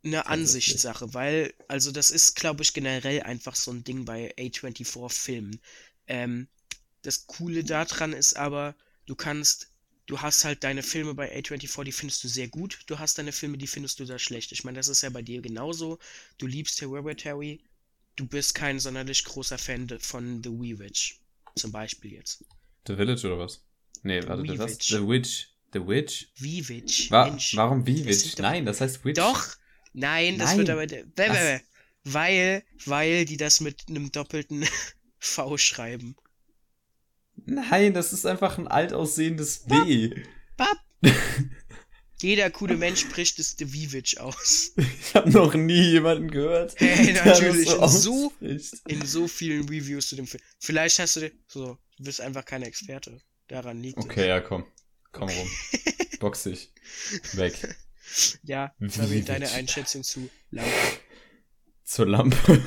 eine. Ansichtssache, weil, also das ist, glaube ich, generell einfach so ein Ding bei A24-Filmen. Ähm, das Coole daran ist aber, du kannst, du hast halt deine Filme bei A24, die findest du sehr gut, du hast deine Filme, die findest du da schlecht. Ich meine, das ist ja bei dir genauso. Du liebst Hereditary, du bist kein sonderlich großer Fan von The Wee Witch, zum Beispiel jetzt. The Village oder was? Nee, warte, Wee was? Witch. The Witch. The Witch? Wee Witch, Wa Mensch. warum Das Witch? Nein, das heißt Witch. Doch! Nein, das Nein. wird aber. Weil, weil die das mit einem doppelten V schreiben. Nein, das ist einfach ein alt aussehendes W. Bap. Jeder coole Mensch spricht es The Vivitch aus. Ich habe noch nie jemanden gehört. Hey, der das natürlich, So und so-. In so vielen Reviews zu dem Film. Vielleicht hast du. So, du bist einfach kein Experte. Daran liegt Okay, ja, komm. Komm rum. Box dich. Weg. es. Ja, Fabi, deine Einschätzung zu Lampe. Zur Lampe.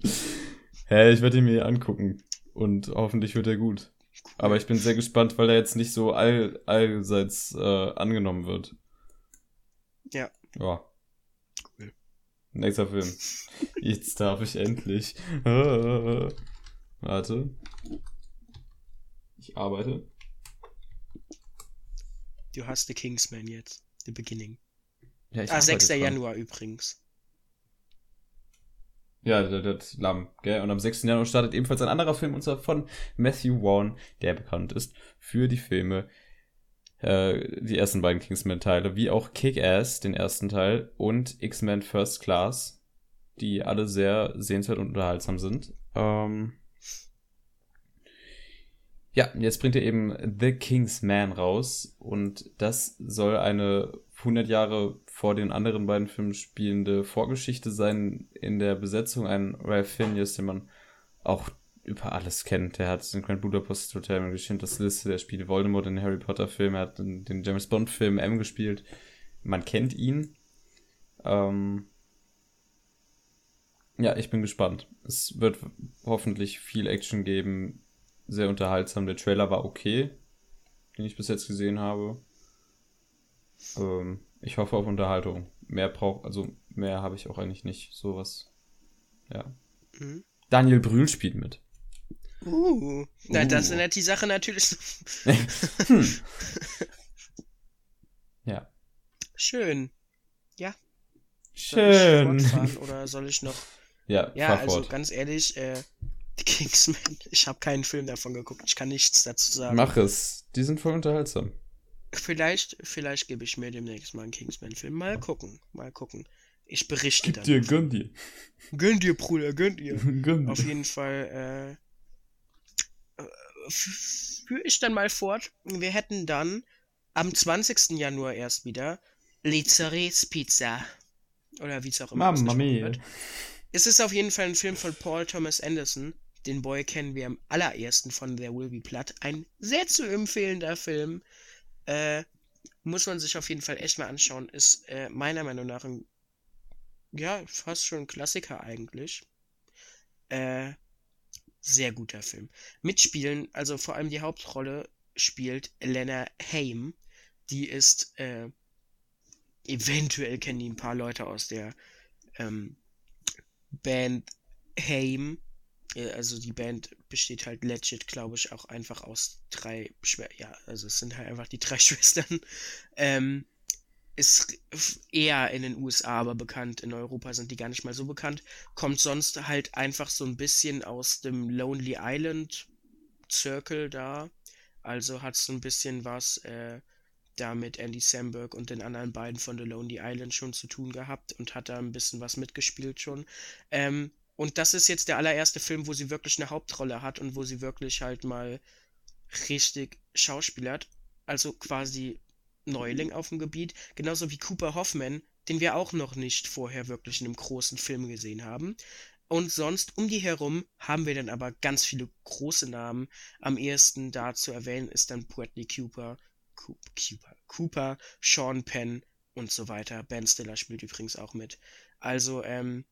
Hä, ich werde ihn mir angucken. Und hoffentlich wird er gut. Aber ich bin sehr gespannt, weil er jetzt nicht so all, allseits äh, angenommen wird. Ja. Ja. Cool. Nächster Film. Jetzt darf ich endlich. Warte. Ich arbeite. Du hast The Kingsman jetzt. The Beginning. Ja, ich Ah, arbeite 6. dran. Januar übrigens. Ja, das, Lamm, gell? Und am 6. Januar startet ebenfalls ein anderer Film, und zwar von Matthew Vaughn, der bekannt ist für die Filme, äh, die ersten beiden Kingsman-Teile, wie auch Kick-Ass, den ersten Teil, und X-Men First Class, die alle sehr sehenswert und unterhaltsam sind. Ähm, ja, jetzt bringt er eben The Kingsman raus und das soll eine 100 Jahre vor den anderen beiden Filmen spielende Vorgeschichte sein in der Besetzung. Ein Ralph Fiennes, den man auch über alles kennt. Der hat den Grand Budapest Hotel mit Geschindlers Liste, der spielt Voldemort in den Harry Potter Film, er hat den James Bond Film M gespielt. Man kennt ihn. Ähm ja, ich bin gespannt. Es wird hoffentlich viel Action geben. sehr unterhaltsam. Der Trailer war okay, den ich bis jetzt gesehen habe. Ähm, ich hoffe auf Unterhaltung. Mehr braucht, also mehr habe ich auch eigentlich nicht. Sowas. Ja. Mhm. Daniel Brühl spielt mit. Uh, na, uh. das ändert die Sache natürlich. hm. Ja. Schön. Ja. Schön. oder soll ich noch? Ja, ja also fort. ganz ehrlich, äh, Kingsman, ich habe keinen Film davon geguckt. Ich kann nichts dazu sagen. Mach es. Die sind voll unterhaltsam. Vielleicht, vielleicht gebe ich mir demnächst mal einen Kingsman-Film. Mal gucken, mal gucken. Ich berichte Gib dann. Dir, gönn dir. Gönn dir, Bruder, gönn dir. gönn dir. Auf jeden Fall äh, führe ich dann mal fort. Wir hätten dann am 20. Januar erst wieder Lizeres Pizza. Oder wie es auch immer Mamma mia. Es ist auf jeden Fall ein Film von Paul Thomas Anderson. Den Boy kennen wir am allerersten von There Will Be Blood. Ein sehr zu empfehlender Film. Äh, muss man sich auf jeden Fall echt mal anschauen. Ist äh, meiner Meinung nach ein, ja, fast schon ein Klassiker eigentlich. Äh, sehr guter Film. Mitspielen, also vor allem die Hauptrolle spielt Elena Haim. Die ist, äh, eventuell kennen die ein paar Leute aus der ähm, Band Haim. Äh, also die Band besteht halt legit, glaube ich, auch einfach aus drei Schwer ja, also es sind halt einfach die drei Schwestern. Ähm, ist eher in den USA aber bekannt, in Europa sind die gar nicht mal so bekannt. Kommt sonst halt einfach so ein bisschen aus dem Lonely Island Circle da. Also hat so ein bisschen was äh, da mit Andy Samberg und den anderen beiden von The Lonely Island schon zu tun gehabt und hat da ein bisschen was mitgespielt schon. Ähm, und das ist jetzt der allererste Film, wo sie wirklich eine Hauptrolle hat und wo sie wirklich halt mal richtig schauspielert. Also quasi Neuling auf dem Gebiet. Genauso wie Cooper Hoffman, den wir auch noch nicht vorher wirklich in einem großen Film gesehen haben. Und sonst um die herum haben wir dann aber ganz viele große Namen. Am ehesten da zu erwähnen ist dann Bradley Cooper, Cooper, Cooper, Sean Penn und so weiter. Ben Stiller spielt übrigens auch mit. Also, ähm,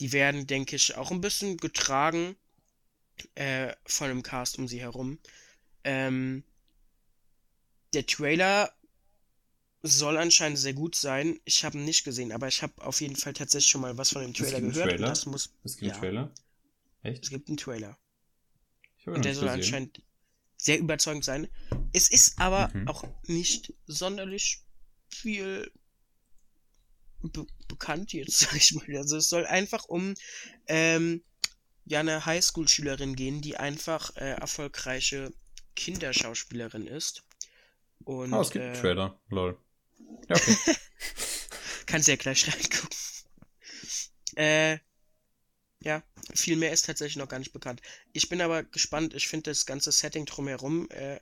die werden, denke ich, auch ein bisschen getragen äh, von dem Cast um sie herum. Ähm, der Trailer soll anscheinend sehr gut sein. Ich habe ihn nicht gesehen, aber ich habe auf jeden Fall tatsächlich schon mal was von dem Trailer gehört. Trailer? das muss, es gibt ja, einen Trailer? Echt? Es gibt einen Trailer. Und der soll gesehen. anscheinend sehr überzeugend sein. Es ist aber mhm. auch nicht sonderlich viel be bekannt jetzt, sag ich mal. Also es soll einfach um ähm, ja eine Highschool-Schülerin gehen, die einfach äh, erfolgreiche Kinderschauspielerin ist. Und, oh, es gibt äh, einen Trailer, lol. Ja, okay. Kannst ja gleich reingucken. Äh, ja, viel mehr ist tatsächlich noch gar nicht bekannt. Ich bin aber gespannt. Ich finde das ganze Setting drumherum äh,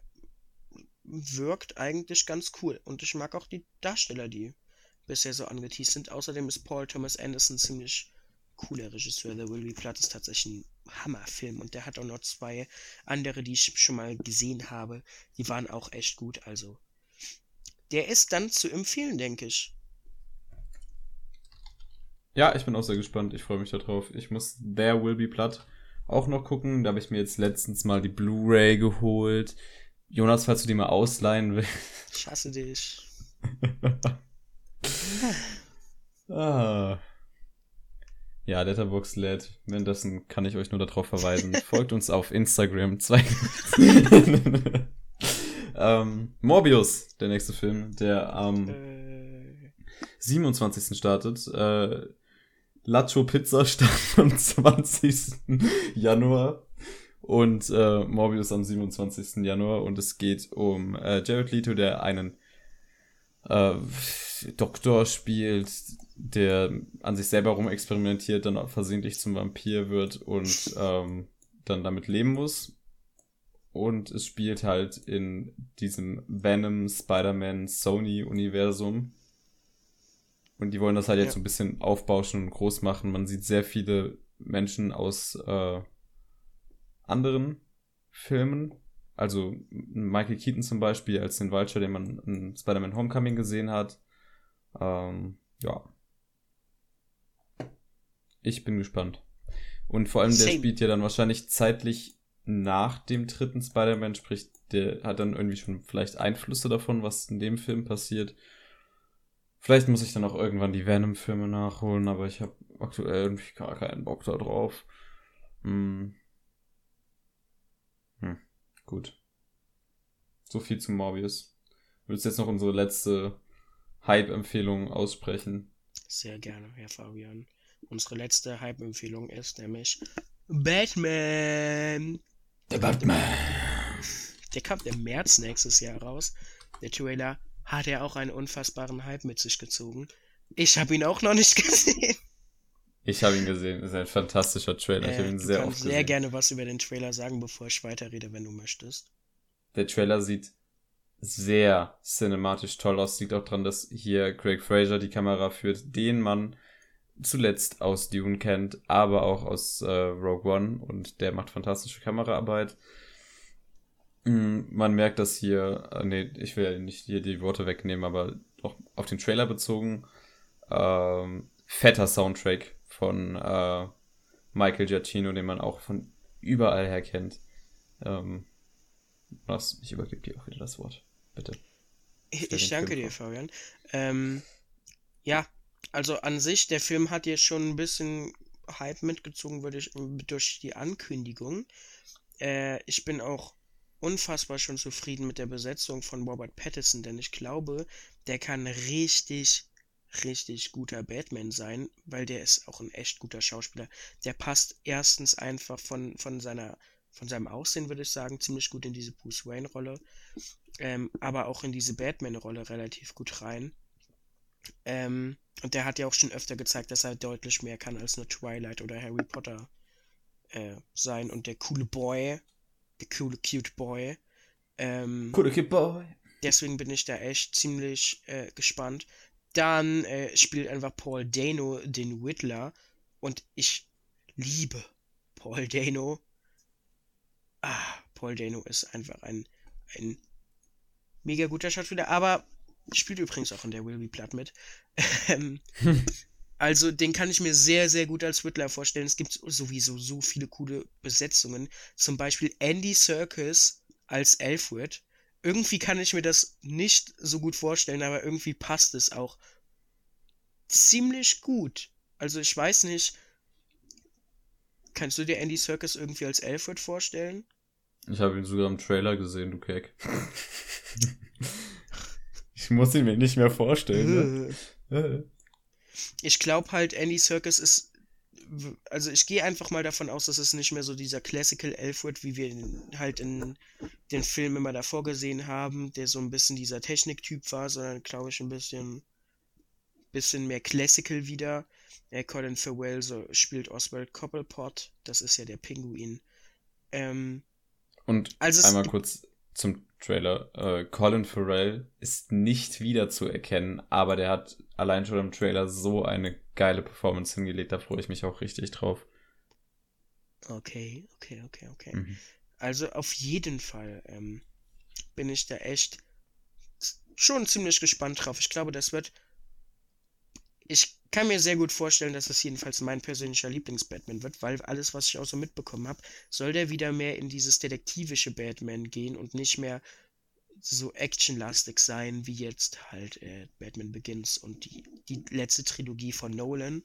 wirkt eigentlich ganz cool. Und ich mag auch die Darsteller, die bisher so angeteased sind. Außerdem ist Paul Thomas Anderson ziemlich cooler Regisseur. The Will Be Blood ist tatsächlich ein Hammerfilm und der hat auch noch zwei andere, die ich schon mal gesehen habe. Die waren auch echt gut. Also, der ist dann zu empfehlen, denke ich. Ja, ich bin auch sehr gespannt. Ich freue mich darauf. Ich muss There Will Be Blood auch noch gucken. Da habe ich mir jetzt letztens mal die Blu-ray geholt. Jonas, falls du die mal ausleihen willst. Ich hasse dich. ah. Ja, Letterbox lädt. Währenddessen kann ich euch nur darauf verweisen. Folgt uns auf Instagram. Zwei ähm, Morbius, der nächste Film, der am äh. 27. startet. Äh, Lacho Pizza startet am 20. Januar. Und äh, Morbius am 27. Januar. Und es geht um äh, Jared Leto, der einen äh, Doktor spielt, der an sich selber rumexperimentiert, dann versehentlich zum Vampir wird und ähm, dann damit leben muss. Und es spielt halt in diesem Venom, Spider-Man, Sony-Universum. Und die wollen das halt jetzt so ein bisschen aufbauschen und groß machen. Man sieht sehr viele Menschen aus äh, anderen Filmen. Also Michael Keaton zum Beispiel als den Vulture, den man in Spider-Man Homecoming gesehen hat. Ähm, ja. Ich bin gespannt. Und vor allem, Same. der spielt ja dann wahrscheinlich zeitlich nach dem dritten Spider-Man spricht, der hat dann irgendwie schon vielleicht Einflüsse davon, was in dem Film passiert. Vielleicht muss ich dann auch irgendwann die Venom-Filme nachholen, aber ich habe aktuell irgendwie gar keinen Bock da drauf. Hm. Hm. Gut. So viel zu Morbius. Willst du jetzt noch unsere letzte Hype-Empfehlung aussprechen? Sehr gerne, Herr Fabian. Unsere letzte Hype-Empfehlung ist nämlich Batman. Der Batman. Der kommt im März nächstes Jahr raus. Der Trailer hat ja auch einen unfassbaren Hype mit sich gezogen. Ich habe ihn auch noch nicht gesehen. Ich habe ihn gesehen. Das ist ein fantastischer Trailer. Äh, ich habe ihn sehr oft sehr gesehen. gerne was über den Trailer sagen, bevor ich weiterrede, wenn du möchtest. Der Trailer sieht sehr cinematisch toll aus. Liegt auch dran, dass hier Craig Fraser die Kamera führt, den man zuletzt aus Dune kennt, aber auch aus äh, Rogue One und der macht fantastische Kameraarbeit. Mm, Man merkt, dass hier, äh, nee, ich will ja nicht hier die Worte wegnehmen, aber auch auf den Trailer bezogen, ähm, fetter Soundtrack von äh, Michael Giacchino, den man auch von überall her kennt. Ähm, was, ich übergebe dir auch wieder das Wort. Bitte. Ich, ich danke Film dir. Fabian. Ähm, ja, also an sich, der Film hat jetzt schon ein bisschen Hype mitgezogen, würde ich, durch die Ankündigung. Äh, ich bin auch unfassbar schon zufrieden mit der Besetzung von Robert Pattinson, denn ich glaube, der kann richtig, richtig guter Batman sein, weil der ist auch ein echt guter Schauspieler. Der passt erstens einfach von, von seiner, von seinem Aussehen, würde ich sagen, ziemlich gut in diese Bruce Wayne-Rolle, ähm, aber auch in diese Batman-Rolle relativ gut rein. Ähm, und der hat ja auch schon öfter gezeigt, dass er deutlich mehr kann als nur Twilight oder Harry Potter äh, sein und der coole Boy, der coole cute Boy. Ähm, Cool Kid Boy. deswegen bin ich da echt ziemlich äh, gespannt. Dann äh, spielt einfach Paul Dano den Whittler und ich liebe Paul Dano. Ah, Paul Dano ist einfach ein, ein mega guter Schauspieler, aber spielt übrigens auch in der Will Be Blood mit. Ähm, also den kann ich mir sehr, sehr gut als Whittler vorstellen. Es gibt sowieso so viele coole Besetzungen. Zum Beispiel Andy Serkis als Alfred. Irgendwie kann ich mir das nicht so gut vorstellen, aber irgendwie passt es auch ziemlich gut. Also ich weiß nicht, kannst du dir Andy Serkis irgendwie als Alfred vorstellen? Ich habe ihn sogar im Trailer gesehen, du Keck. ich muss ihn mir nicht mehr vorstellen. Ne? Ich glaube halt, Andy Serkis ist. Also ich gehe einfach mal davon aus, dass es nicht mehr so dieser Classical Alfred, wie wir ihn halt in den Filmen immer davor gesehen haben, der so ein bisschen dieser Techniktyp war, sondern glaube ich ein bisschen, bisschen mehr Classical wieder. Ja, Colin Farrell so, spielt Oswald Cobblepot, das ist ja der Pinguin. Ähm, Und Also einmal kurz zum Trailer. Äh, Colin Farrell ist nicht wiederzuerkennen, aber der hat allein schon im Trailer so eine geile Performance hingelegt. Da freue ich mich auch richtig drauf. okay, okay, okay, okay. Mhm. Also auf jeden Fall ähm, bin ich da echt schon ziemlich gespannt drauf. Ich glaube, das wird. Ich kann mir sehr gut vorstellen, dass das jedenfalls mein persönlicher Lieblings-Batman wird, weil alles, was ich auch so mitbekommen habe, soll der wieder mehr in dieses detektivische Batman gehen und nicht mehr so actionlastig sein, wie jetzt halt äh, Batman Begins und die, die letzte Trilogie von Nolan.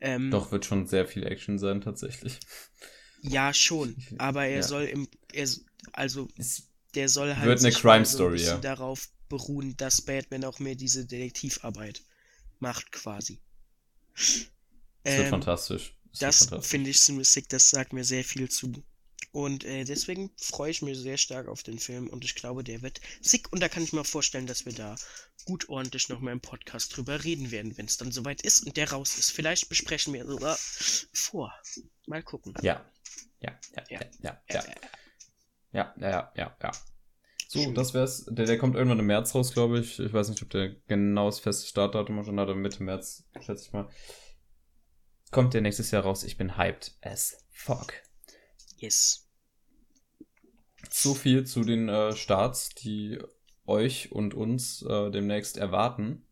Ähm, Doch, wird schon sehr viel Action sein, tatsächlich. Ja, schon. Aber er Ja. soll im. Er, also Es der soll halt Wird eine sich Crime mal so ein ja. darauf beruhen, dass Batman auch mehr diese Detektivarbeit macht, quasi. wird Ähm, fantastisch. Es wird das fantastisch. finde ich ziemlich sick, das sagt mir sehr viel zu. Und äh, deswegen freue ich mich sehr stark auf den Film und ich glaube, der wird sick und da kann ich mir vorstellen, dass wir da gut ordentlich noch mal im Podcast drüber reden werden, wenn es dann soweit ist und der raus ist. Vielleicht besprechen wir sogar vor. Mal gucken. Ja. Ja, ja, ja, ja, ja. Ja, ja, ja, ja, ja. So, das wär's. Der, der kommt irgendwann im März raus, glaube ich. Ich weiß nicht, ob der genau das feste Startdatum schon hat, aber Mitte März, schätze ich mal. Kommt der nächstes Jahr raus. Ich bin hyped as fuck. Yes. So viel zu den äh, Starts, die euch und uns äh, demnächst erwarten.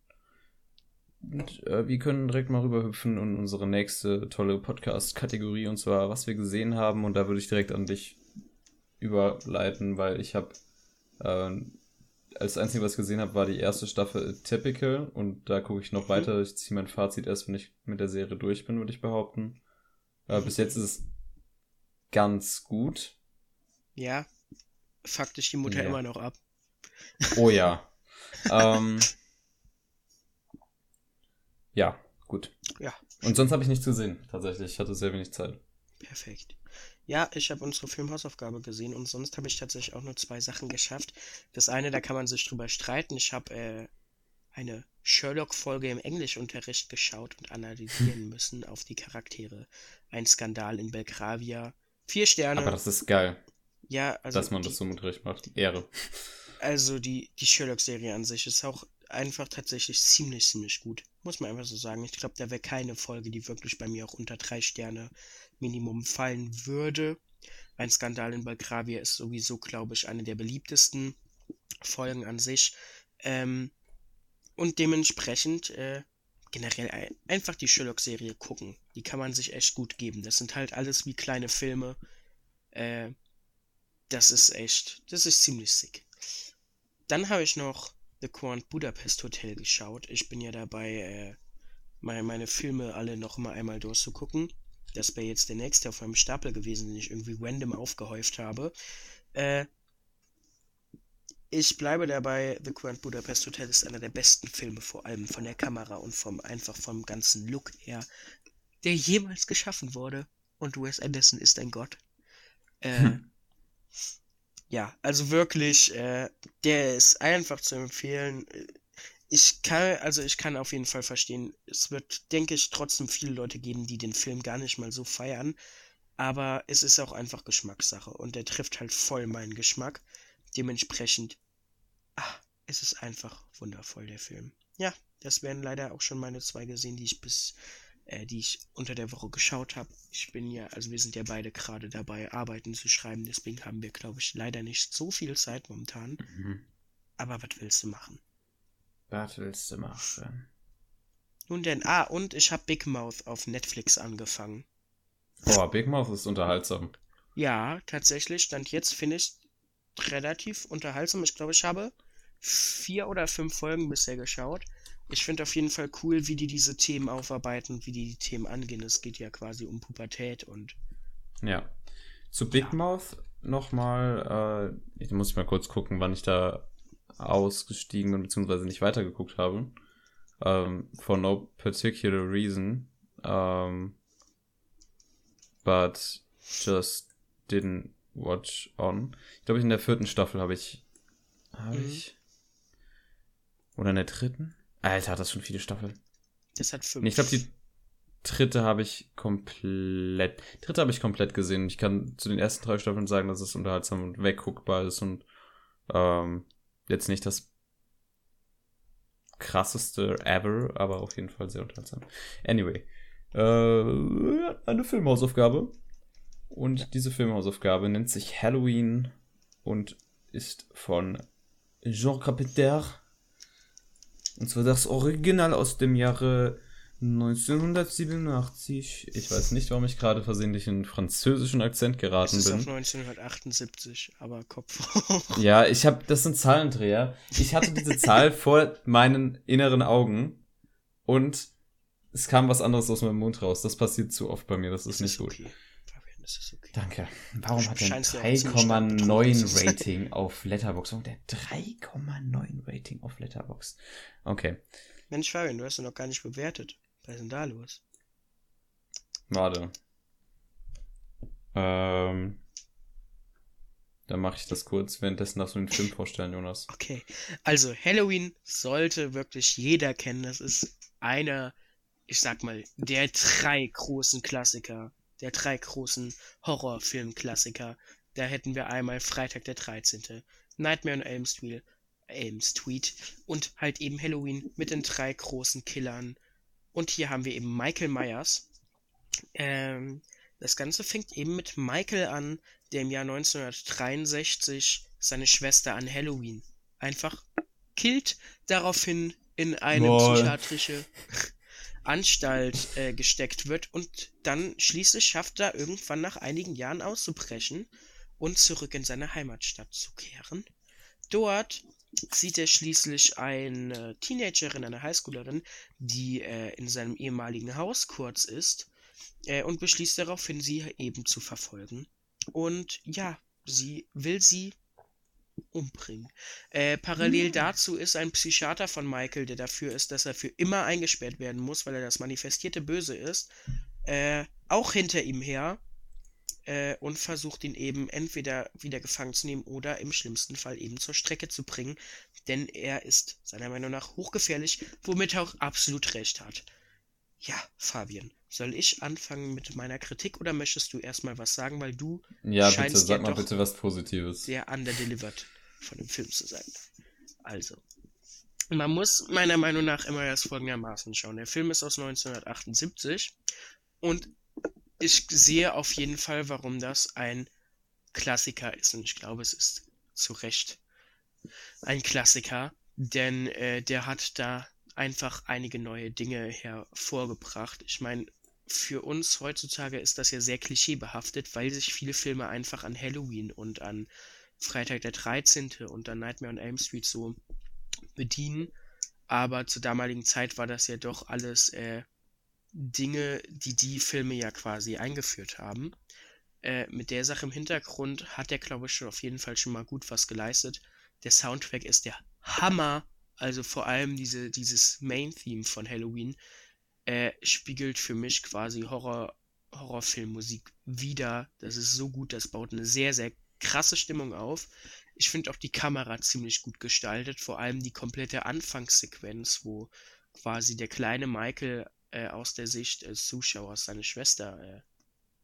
Und äh, wir können direkt mal rüberhüpfen in unsere nächste tolle Podcast-Kategorie und zwar, was wir gesehen haben. Und da würde ich direkt an dich überleiten, weil ich habe äh, als Einzige, was ich gesehen habe, war die erste Staffel Typical und da gucke ich noch mhm. weiter. Ich ziehe mein Fazit erst, wenn ich mit der Serie durch bin, würde ich behaupten. Äh, bis jetzt ist es ganz gut. Ja, faktisch die Mutter ja. immer noch ab. Oh ja. ähm, ja, gut. Ja. Und sonst habe ich nichts gesehen, tatsächlich. Ich hatte sehr wenig Zeit. Perfekt. Ja, ich habe unsere Filmhausaufgabe gesehen und sonst habe ich tatsächlich auch nur zwei Sachen geschafft. Das eine, da kann man sich drüber streiten. Ich habe äh, eine Sherlock-Folge im Englischunterricht geschaut und analysieren müssen auf die Charaktere. Ein Skandal in Belgravia. Vier Sterne. Aber das ist geil. Ja, also. Dass man die, das so mit Recht macht. Ehre. Also die, die Sherlock-Serie an sich ist auch einfach tatsächlich ziemlich, ziemlich gut. Muss man einfach so sagen. Ich glaube, da wäre keine Folge, die wirklich bei mir auch unter drei Sterne Minimum fallen würde. Ein Skandal in Belgravia ist sowieso, glaube ich, eine der beliebtesten Folgen an sich. Ähm, und dementsprechend äh, generell ein, einfach die Sherlock-Serie gucken. Die kann man sich echt gut geben. Das sind halt alles wie kleine Filme. Äh, das ist echt, das ist ziemlich sick. Dann habe ich noch The Grand Budapest Hotel geschaut. Ich bin ja dabei, äh, meine, meine Filme alle noch mal einmal durchzugucken. Das wäre jetzt der nächste auf meinem Stapel gewesen, den ich irgendwie random aufgehäuft habe. Äh, ich bleibe dabei, The Grand Budapest Hotel ist einer der besten Filme, vor allem von der Kamera und vom einfach vom ganzen Look her, der jemals geschaffen wurde. Und Wes Anderson ist ein Gott. Äh, hm. Ja, also wirklich, äh, der ist einfach zu empfehlen ich kann, also ich kann auf jeden Fall verstehen, es wird, denke ich, trotzdem viele Leute geben, die den Film gar nicht mal so feiern. Aber es ist auch einfach Geschmackssache und der trifft halt voll meinen Geschmack. Dementsprechend, ach, es ist einfach wundervoll, der Film. Ja, das wären leider auch schon meine zwei gesehen, die ich bis, äh, die ich unter der Woche geschaut habe. Ich bin ja, also wir sind ja beide gerade dabei, Arbeiten zu schreiben, deswegen haben wir, glaube ich, leider nicht so viel Zeit momentan. Mhm. Aber was willst du machen? Was willst du machen? Nun denn, ah, und ich habe Big Mouth auf Netflix angefangen. Boah, Big Mouth ist unterhaltsam. Ja, tatsächlich, stand jetzt finde ich relativ unterhaltsam. Ich glaube, ich habe vier oder fünf Folgen bisher geschaut. Ich finde auf jeden Fall cool, wie die diese Themen aufarbeiten, wie die die Themen angehen. Es geht ja quasi um Pubertät und. Ja. Zu Big ja. Mouth nochmal, äh, ich muss mal kurz gucken, wann ich da ausgestiegen bin, beziehungsweise nicht weitergeguckt habe. Um, for no particular reason. Um, but just didn't watch on. Ich glaube, in der vierten Staffel habe ich. Habe mhm. ich. Oder in der dritten? Alter, hat das schon viele Staffeln. Das hat fünf. Ich glaube, die dritte habe ich komplett. Dritte habe ich komplett gesehen. Ich kann zu den ersten drei Staffeln sagen, dass es unterhaltsam und wegguckbar ist und ähm, jetzt nicht das krasseste ever, aber auf jeden Fall sehr unterhaltsam. Anyway, äh, eine Filmhausaufgabe. Und ja. diese Filmhausaufgabe nennt sich Halloween und ist von Jean Carpenter. Und zwar das Original aus dem Jahre 1987. Ich weiß nicht, warum ich gerade versehentlich in französischen Akzent geraten bin. Das ist auf 1978, aber Kopf hoch. Ja, ich habe, das sind Zahlendreher. Ich hatte diese Zahl vor meinen inneren Augen und es kam was anderes aus meinem Mund raus. Das passiert zu oft bei mir, das ist, das nicht okay. gut. Das ist okay. Danke. Warum hat er 3,9 Rating auf Letterbox? Warum der 3,9 Rating auf Letterbox? Okay. Mensch, Fabian, du hast ihn noch gar nicht bewertet. Was ist denn da los? Warte. Ähm. Dann mache ich das kurz, währenddessen darfst du den Film vorstellen, Jonas. Okay. Also, Halloween sollte wirklich jeder kennen. Das ist einer, ich sag mal, der drei großen Klassiker. Der drei großen Horrorfilm-Klassiker. Da hätten wir einmal Freitag der 13. Nightmare on Elm Street, Elm Street und halt eben Halloween mit den drei großen Killern und hier haben wir eben Michael Myers. Ähm, das Ganze fängt eben mit Michael an, der im Jahr 1963 seine Schwester an Halloween einfach killt, daraufhin in eine Boah. psychiatrische Anstalt äh, gesteckt wird und dann schließlich schafft er irgendwann nach einigen Jahren auszubrechen und zurück in seine Heimatstadt zu kehren. Dort sieht er schließlich eine Teenagerin, eine Highschoolerin, die äh, in seinem ehemaligen Haus kurz ist äh, und beschließt daraufhin, sie eben zu verfolgen. Und ja, sie will sie umbringen. Äh, parallel mhm. dazu ist ein Psychiater von Michael, der dafür ist, dass er für immer eingesperrt werden muss, weil er das manifestierte Böse ist, äh, auch hinter ihm her äh, und versucht ihn eben entweder wieder gefangen zu nehmen oder im schlimmsten Fall eben zur Strecke zu bringen, denn er ist seiner Meinung nach hochgefährlich, womit er auch absolut recht hat. Ja, Fabian, soll ich anfangen mit meiner Kritik oder möchtest du erstmal was sagen, weil du ja bitte sag ja mal bitte was Positives. Sehr underdelivered von dem Film zu sein. Also, man muss meiner Meinung nach immer erst folgendermaßen schauen. Der Film ist aus 1978 und ich sehe auf jeden Fall, warum das ein Klassiker ist. Und ich glaube, es ist zu Recht ein Klassiker, denn äh, der hat da einfach einige neue Dinge hervorgebracht. Ich meine, für uns heutzutage ist das ja sehr klischeebehaftet, weil sich viele Filme einfach an Halloween und an Freitag der 13. und an Nightmare on Elm Street so bedienen. Aber zur damaligen Zeit war das ja doch alles äh, Dinge, die die Filme ja quasi eingeführt haben. Äh, mit der Sache im Hintergrund hat der, glaube ich, schon auf jeden Fall schon mal gut was geleistet. Der Soundtrack ist der Hammer. Also vor allem diese, dieses Main-Theme von Halloween äh, spiegelt für mich quasi Horror, Horrorfilmmusik wieder. Das ist so gut, das baut eine sehr, sehr krasse Stimmung auf. Ich finde auch die Kamera ziemlich gut gestaltet, vor allem die komplette Anfangssequenz, wo quasi der kleine Michael äh, aus der Sicht des Zuschauers seine Schwester äh,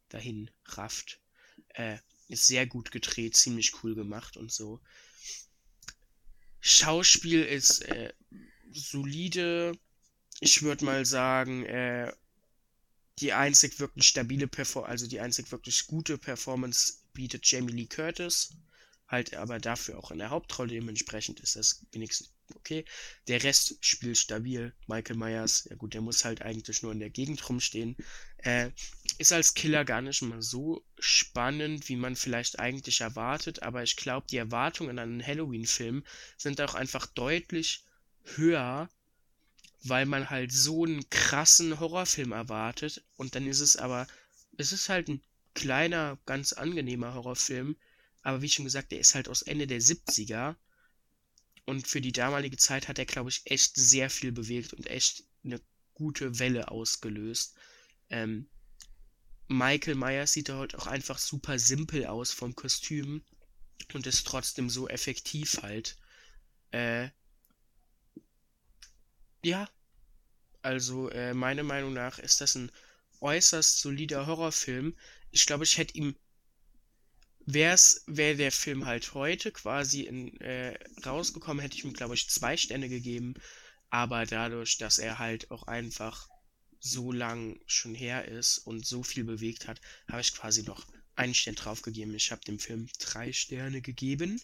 dahin rafft. Äh, ist sehr gut gedreht, ziemlich cool gemacht und so. Schauspiel ist äh, solide. Ich würde mal sagen, äh, die einzig wirklich stabile Performance, also die einzig wirklich gute Performance bietet Jamie Lee Curtis. Halt aber dafür auch in der Hauptrolle. Dementsprechend ist das wenigstens okay. Der Rest spielt stabil. Michael Myers, ja gut, der muss halt eigentlich nur in der Gegend rumstehen. Äh, ist als Killer gar nicht mal so spannend, wie man vielleicht eigentlich erwartet, aber ich glaube, die Erwartungen an einen Halloween-Film sind auch einfach deutlich höher, weil man halt so einen krassen Horrorfilm erwartet und dann ist es aber, es ist halt ein kleiner, ganz angenehmer Horrorfilm, aber wie schon gesagt, der ist halt aus Ende der 70er und für die damalige Zeit hat er, glaube ich, echt sehr viel bewegt und echt eine gute Welle ausgelöst. Ähm, Michael Myers sieht halt auch einfach super simpel aus vom Kostüm und ist trotzdem so effektiv halt. Äh, ja, also äh, meiner Meinung nach ist das ein äußerst solider Horrorfilm. Ich glaube, ich hätte ihm wär's, wäre der Film halt heute quasi in, äh, rausgekommen, hätte ich ihm, glaube ich, zwei Sterne gegeben. Aber dadurch, dass er halt auch einfach so lang schon her ist und so viel bewegt hat, habe ich quasi noch einen Stern drauf gegeben. Ich habe dem Film drei Sterne gegeben.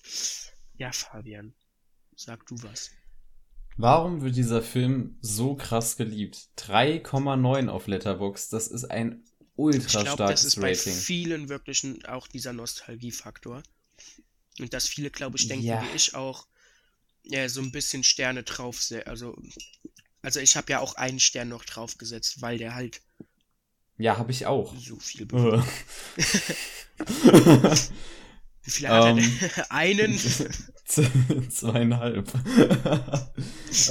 Ja, Fabian, sag du was. Warum wird dieser Film so krass geliebt? 3,9 auf Letterbox, das ist ein ultra ich glaub, starkes das ist Rating. bei vielen wirklich auch dieser Nostalgiefaktor. Und dass viele, glaube ich, denken, ja. wie ich auch, ja, so ein bisschen Sterne drauf, also, also ich habe ja auch einen Stern noch draufgesetzt, weil der halt ja, habe ich auch. So viel. Wie viele hat um, er denn? Ähm, einen? Zweieinhalb. um,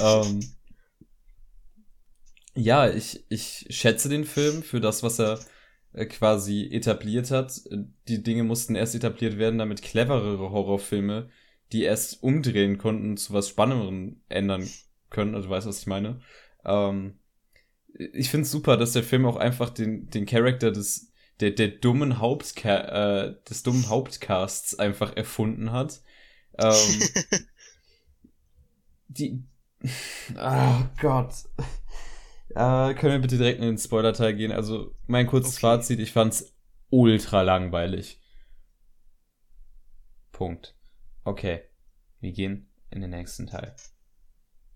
ähm, ja, ich, ich schätze den Film für das, was er äh, quasi etabliert hat. Die Dinge mussten erst etabliert werden, damit cleverere Horrorfilme, die erst umdrehen konnten, zu was Spannenderen ändern können. Also du weißt, was ich meine. Ähm, ich finde es super, dass der Film auch einfach den, den Charakter des, der, der dummen Hauptca äh, des dummen Hauptcasts einfach erfunden hat. Ähm, die. Oh Gott. Äh, können wir bitte direkt in den Spoiler-Teil gehen? Also, mein kurzes okay. Fazit, ich fand's ultra langweilig. Punkt. Okay. Wir gehen in den nächsten Teil.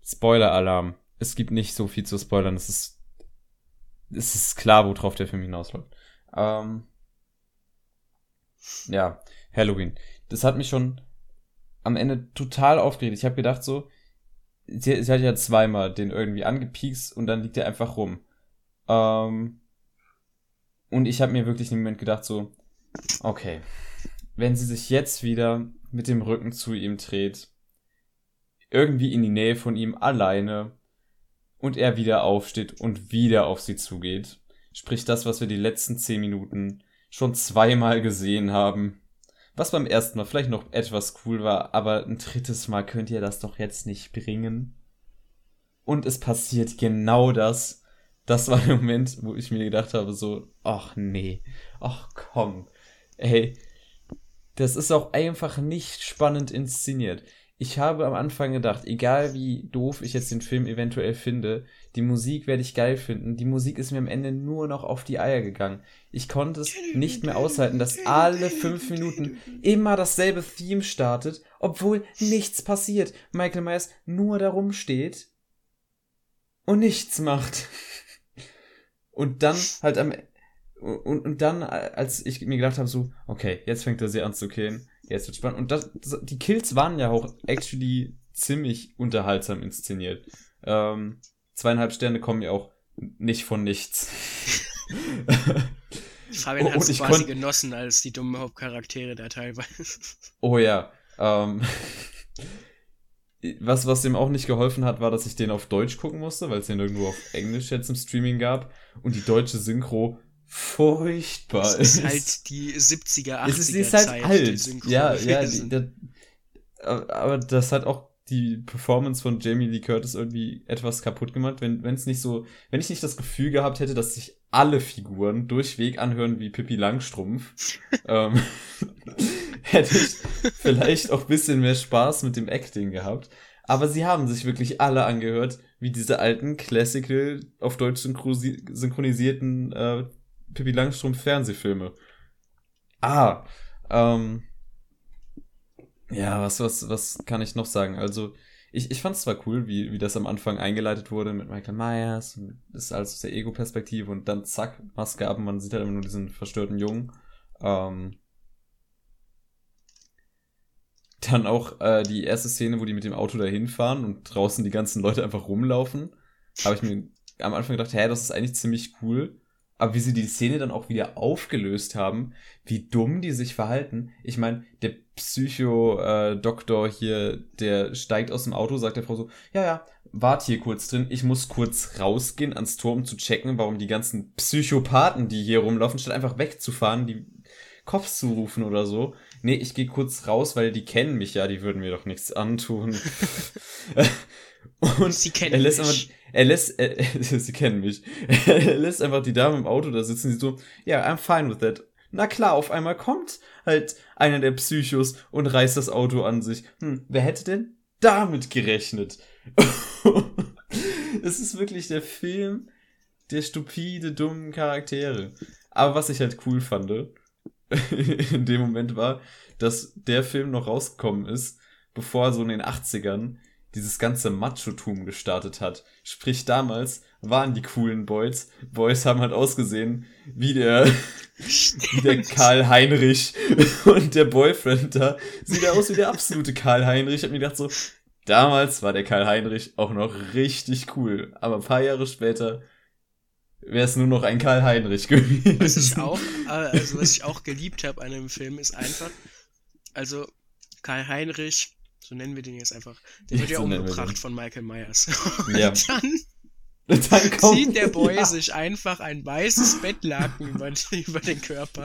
Spoiler-Alarm. Es gibt nicht so viel zu spoilern. Es ist, es ist klar, worauf der Film hinausläuft. Ähm, ja. Halloween. Das hat mich schon am Ende total aufgeregt. Ich habe gedacht so, sie, sie hat ja zweimal den irgendwie angepiekst und dann liegt er einfach rum. Ähm, und ich habe mir wirklich im Moment gedacht so, okay, wenn sie sich jetzt wieder mit dem Rücken zu ihm dreht, irgendwie in die Nähe von ihm alleine und er wieder aufsteht und wieder auf sie zugeht, sprich das, was wir die letzten zehn Minuten schon zweimal gesehen haben, was beim ersten Mal vielleicht noch etwas cool war, aber ein drittes Mal könnt ihr das doch jetzt nicht bringen. Und es passiert genau das. Das war der Moment, wo ich mir gedacht habe, so, ach nee, ach komm, ey, das ist auch einfach nicht spannend inszeniert. Ich habe am Anfang gedacht, egal wie doof ich jetzt den Film eventuell finde, die Musik werde ich geil finden. Die Musik ist mir am Ende nur noch auf die Eier gegangen. Ich konnte es nicht mehr aushalten, dass alle fünf Minuten immer dasselbe Theme startet, obwohl nichts passiert. Michael Myers nur darum steht und nichts macht. Und dann halt am und, und dann, als ich mir gedacht habe, so, okay, jetzt fängt er sie an zu killen, jetzt wird spannend. Und das, die Kills waren ja auch actually ziemlich unterhaltsam inszeniert. Ähm, zweieinhalb Sterne kommen ja auch nicht von nichts. Fabian hat es quasi genossen als die dummen Hauptcharaktere da teilweise. Oh ja. Ähm, was, was dem auch nicht geholfen hat, war, dass ich den auf Deutsch gucken musste, weil es den irgendwo auf Englisch jetzt im Streaming gab. Und die deutsche Synchro furchtbar es ist. halt die 70er, 80er es ist, ist halt Zeit, alt. Ja, ja, die, der, aber das hat auch die Performance von Jamie Lee Curtis irgendwie etwas kaputt gemacht, wenn wenn es nicht so, wenn ich nicht das Gefühl gehabt hätte, dass sich alle Figuren durchweg anhören wie Pippi Langstrumpf, ähm, hätte ich vielleicht auch bisschen mehr Spaß mit dem Acting gehabt. Aber sie haben sich wirklich alle angehört, wie diese alten Classical auf Deutsch synchronisierten äh, Pippi Langstrumpf Fernsehfilme. Ah, ähm, ja, was, was, was kann ich noch sagen? Also, ich, ich fand es zwar cool, wie, wie das am Anfang eingeleitet wurde mit Michael Myers und das ist alles aus der Ego-Perspektive und dann zack, Maske ab und man sieht halt immer nur diesen verstörten Jungen. Ähm, dann auch äh, die erste Szene, wo die mit dem Auto dahin fahren und draußen die ganzen Leute einfach rumlaufen. Habe ich mir am Anfang gedacht, hä, das ist eigentlich ziemlich cool. Aber wie sie die Szene dann auch wieder aufgelöst haben, wie dumm die sich verhalten. Ich meine, der Psycho-Doktor hier, der steigt aus dem Auto, sagt der Frau so, ja, ja, wart hier kurz drin, ich muss kurz rausgehen ans Tor, um zu checken, warum die ganzen Psychopathen, die hier rumlaufen, statt einfach wegzufahren, die Cops zu rufen oder so. Nee, ich gehe kurz raus, weil die kennen mich ja, die würden mir doch nichts antun. Und sie kennen er lässt mich. Einfach, er lässt, er, sie kennen mich. Er lässt einfach die Dame im Auto da sitzen, die so, ja, yeah, I'm fine with that. Na klar, auf einmal kommt halt einer der Psychos und reißt das Auto an sich. Hm, wer hätte denn damit gerechnet? es ist wirklich der Film der stupide, dummen Charaktere. Aber was ich halt cool fand, in dem Moment war, dass der Film noch rausgekommen ist, bevor so in den 80ern dieses ganze Macho-Tum gestartet hat. Sprich, damals waren die coolen Boys. Boys haben halt ausgesehen wie der, wie der Karl Heinrich. Und der Boyfriend da sieht ja aus wie der absolute Karl Heinrich. Ich hab mir gedacht so, damals war der Karl Heinrich auch noch richtig cool. Aber ein paar Jahre später wäre es nur noch ein Karl Heinrich gewesen. Was ich auch, äh, also was ich auch geliebt habe an dem Film ist einfach, also Karl Heinrich so nennen wir den jetzt einfach. Der wird ja, so umgebracht von Michael Myers. Ja. Und dann, dann zieht der Boy ja. sich einfach ein weißes Bettlaken über, über, den Körper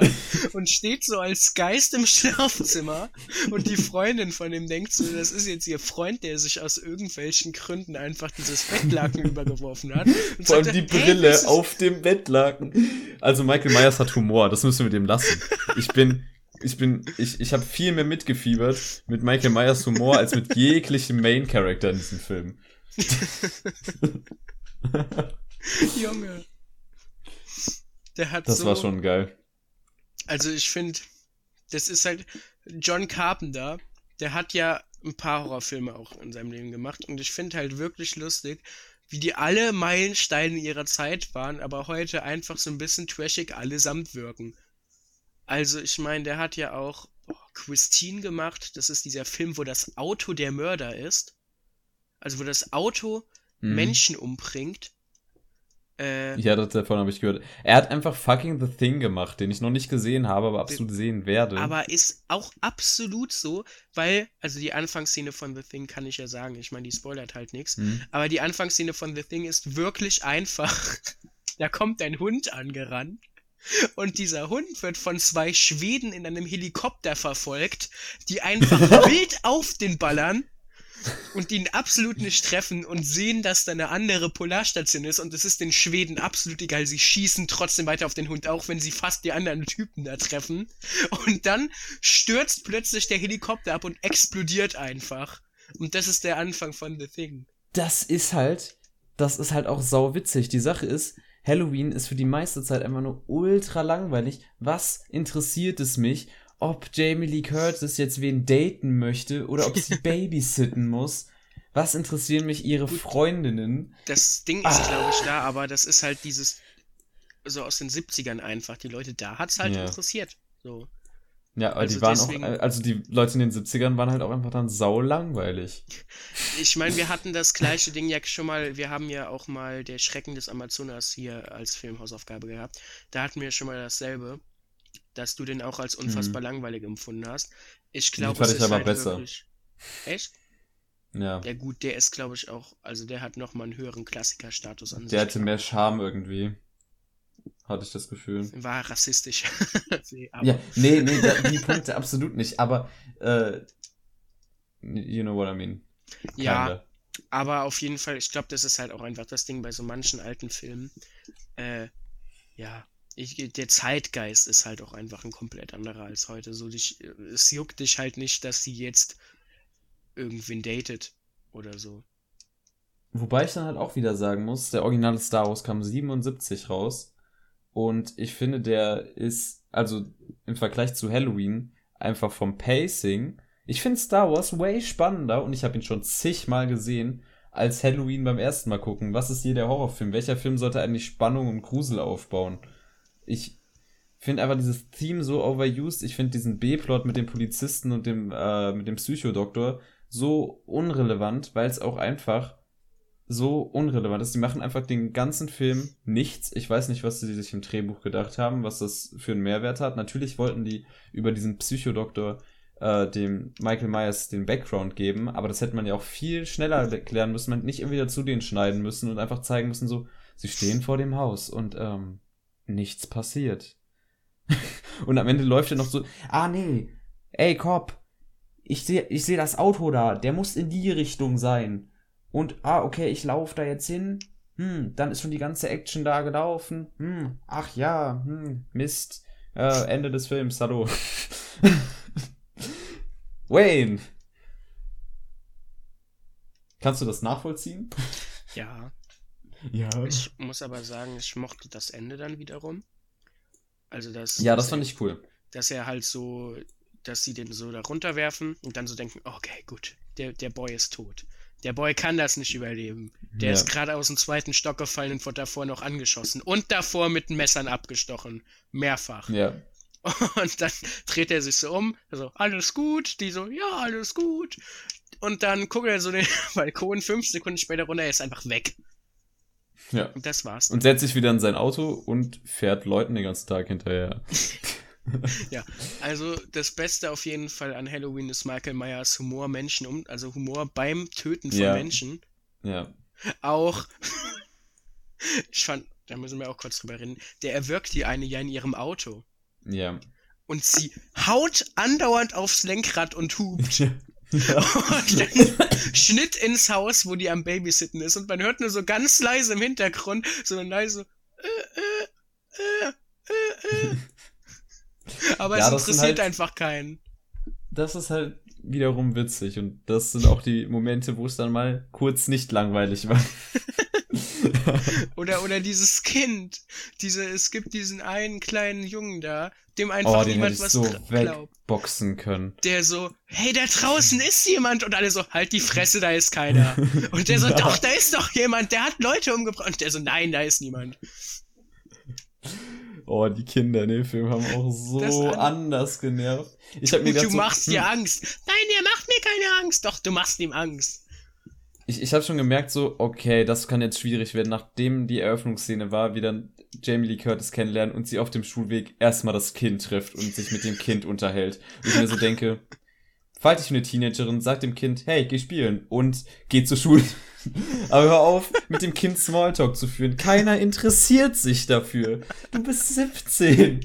und steht so als Geist im Schlafzimmer und die Freundin von ihm denkt so, das ist jetzt ihr Freund, der sich aus irgendwelchen Gründen einfach dieses Bettlaken übergeworfen hat. Und Vor allem die Brille auf dem Bettlaken. Also Michael Myers hat Humor, das müssen wir dem lassen. Ich bin, ich bin, ich, ich habe viel mehr mitgefiebert mit Michael Myers Humor als mit jeglichem Main Character in diesem Film. Junge. Der hat das so, war schon geil. Also ich finde, das ist halt John Carpenter, der hat ja ein paar Horrorfilme auch in seinem Leben gemacht und ich finde halt wirklich lustig, wie die alle Meilensteine ihrer Zeit waren, aber heute einfach so ein bisschen trashig allesamt wirken. Also, ich meine, der hat ja auch Christine gemacht. Das ist dieser Film, wo das Auto der Mörder ist. Also wo das Auto Mhm. Menschen umbringt. Äh, Ja, das, davon habe ich gehört. Er hat einfach fucking The Thing gemacht, den ich noch nicht gesehen habe, aber absolut sehen werde. aber ist auch absolut so, weil, also die Anfangsszene von The Thing kann ich ja sagen, ich meine, die spoilert halt nichts, Hm. aber die Anfangsszene von The Thing ist wirklich einfach. Da kommt ein Hund angerannt und dieser Hund wird von zwei Schweden in einem Helikopter verfolgt, die einfach wild auf den ballern und ihn absolut nicht treffen und sehen, dass da eine andere Polarstation ist und es ist den Schweden absolut egal. Sie schießen trotzdem weiter auf den Hund, auch wenn sie fast die anderen Typen da treffen. Und dann stürzt plötzlich der Helikopter ab und explodiert einfach. Und das ist der Anfang von The Thing. das ist halt, das ist halt auch sau witzig. Die Sache ist, Halloween ist für die meiste Zeit einfach nur ultra langweilig. Was interessiert es mich, ob Jamie Lee Curtis jetzt wen daten möchte oder ob sie babysitten muss? Was interessieren mich ihre Freundinnen? Das Ding ist, Ah. glaube ich, da, aber das ist halt dieses, so aus den 70ern einfach. Die Leute da hat's halt Ja. interessiert. So. Ja, aber Also die waren deswegen- auch, also die Leute in den 70ern waren halt auch einfach dann sau langweilig. Ich meine, wir hatten das gleiche Ding ja schon mal, wir haben ja auch mal der Schrecken des Amazonas hier als Filmhausaufgabe gehabt. Da hatten wir schon mal dasselbe, dass du den auch als unfassbar langweilig empfunden hast. Ich glaube, es ist aber halt besser. wirklich. Echt? Ja. Ja gut, der ist, glaube ich, auch, also der hat nochmal einen höheren Klassikerstatus an Der sich. hatte mehr Charme irgendwie. Hatte ich das Gefühl. War rassistisch. nee, aber, Ja, nee, nee, da, die Punkte absolut nicht, aber äh, you know what I mean. ja, Kinda. aber auf jeden Fall, ich glaube, das ist halt auch einfach das Ding bei so manchen alten Filmen. Äh, ja, ich, der Zeitgeist ist halt auch einfach ein komplett anderer als heute. So, dich, es juckt dich halt nicht, dass sie jetzt irgendwen datet oder so. Wobei ich dann halt auch wieder sagen muss, der originale Star Wars kam 77 raus und ich finde, der ist, also im Vergleich zu Halloween, einfach vom Pacing, ich finde Star Wars way spannender und ich habe ihn schon zigmal gesehen, als Halloween beim ersten Mal gucken. Was ist hier der Horrorfilm? Welcher Film sollte eigentlich Spannung und Grusel aufbauen? Ich finde einfach dieses Theme so overused. Ich finde diesen B-Plot mit dem Polizisten und dem, äh, mit dem Psychodoktor so unrelevant, weil es auch einfach so unrelevant ist. Die machen einfach den ganzen Film nichts. Ich weiß nicht, was sie sich im Drehbuch gedacht haben, was das für einen Mehrwert hat. Natürlich wollten die über diesen Psychodoktor äh, dem Michael Myers den Background geben, aber das hätte man ja auch viel schneller erklären müssen. Man hätte nicht immer wieder zu denen schneiden müssen und einfach zeigen müssen, so, sie stehen vor dem Haus und ähm, nichts passiert. und am Ende läuft er noch so, ah nee, ey Cop, ich sehe ich seh das Auto da, der muss in die Richtung sein. Und, ah, okay, ich laufe da jetzt hin. Hm, dann ist schon die ganze Action da gelaufen. Hm, ach ja, hm, Mist. Äh, Ende des Films, hallo. Wayne. Kannst du das nachvollziehen? Ja, Ja. ich muss aber sagen, ich mochte das Ende dann wiederum. Also das. Ja, das fand er- ich cool. Dass er halt so, dass sie den so da runterwerfen und dann so denken, okay, gut, der, der Boy ist tot. Der Boy kann das nicht überleben. Der Ja. ist gerade aus dem zweiten Stock gefallen und wurde davor noch angeschossen. Und davor mit Messern abgestochen. Mehrfach. Ja. Und dann dreht er sich so um, so, alles gut, die so, ja, alles gut. Und dann guckt er so den Balkon, fünf Sekunden später runter, er ist einfach weg. Ja. Und das war's. Und setzt sich wieder in sein Auto und fährt Leuten den ganzen Tag hinterher. Ja, also das Beste auf jeden Fall an Halloween ist Michael Myers Humor Menschen um, also Humor beim Töten von Ja. Menschen. Ja. Auch, ich fand, da müssen wir auch kurz drüber reden, der erwürgt die eine ja in ihrem Auto. Ja. Und sie haut andauernd aufs Lenkrad und hupt. ja. Und dann Schnitt ins Haus, wo die am Babysitten ist. Und man hört nur so ganz leise im Hintergrund, so ein leise, äh, äh, äh, äh, äh. Aber Ja, es interessiert halt- einfach keinen. Das ist halt wiederum witzig und das sind auch die Momente, wo es dann mal kurz nicht langweilig war. Oder, oder dieses Kind. Diese, es gibt diesen einen kleinen Jungen da, dem einfach oh, den hätte niemand was so wegboxen können. Der so, hey, da draußen ist jemand. Und alle so, halt die Fresse, da ist keiner. Und der so, Ja. doch, da ist doch jemand, der hat Leute umgebracht. Und der so, nein, da ist niemand. Oh, die Kinder in dem Film haben auch so anders genervt. Ich hab mir du so, machst hm. dir Angst. Nein, er macht mir keine Angst. Doch, du machst ihm Angst. Ich, ich habe schon gemerkt, so, okay, das kann jetzt schwierig werden, nachdem die Eröffnungsszene war, wie dann Jamie Lee Curtis kennenlernen und sie auf dem Schulweg erstmal das Kind trifft und sich mit dem Kind unterhält. Und ich mir so denke, falls ich eine Teenagerin, sagt dem Kind, hey, geh spielen und geh zur Schule. Aber hör auf, mit dem Kind Smalltalk zu führen. Keiner interessiert sich dafür. Du bist 17.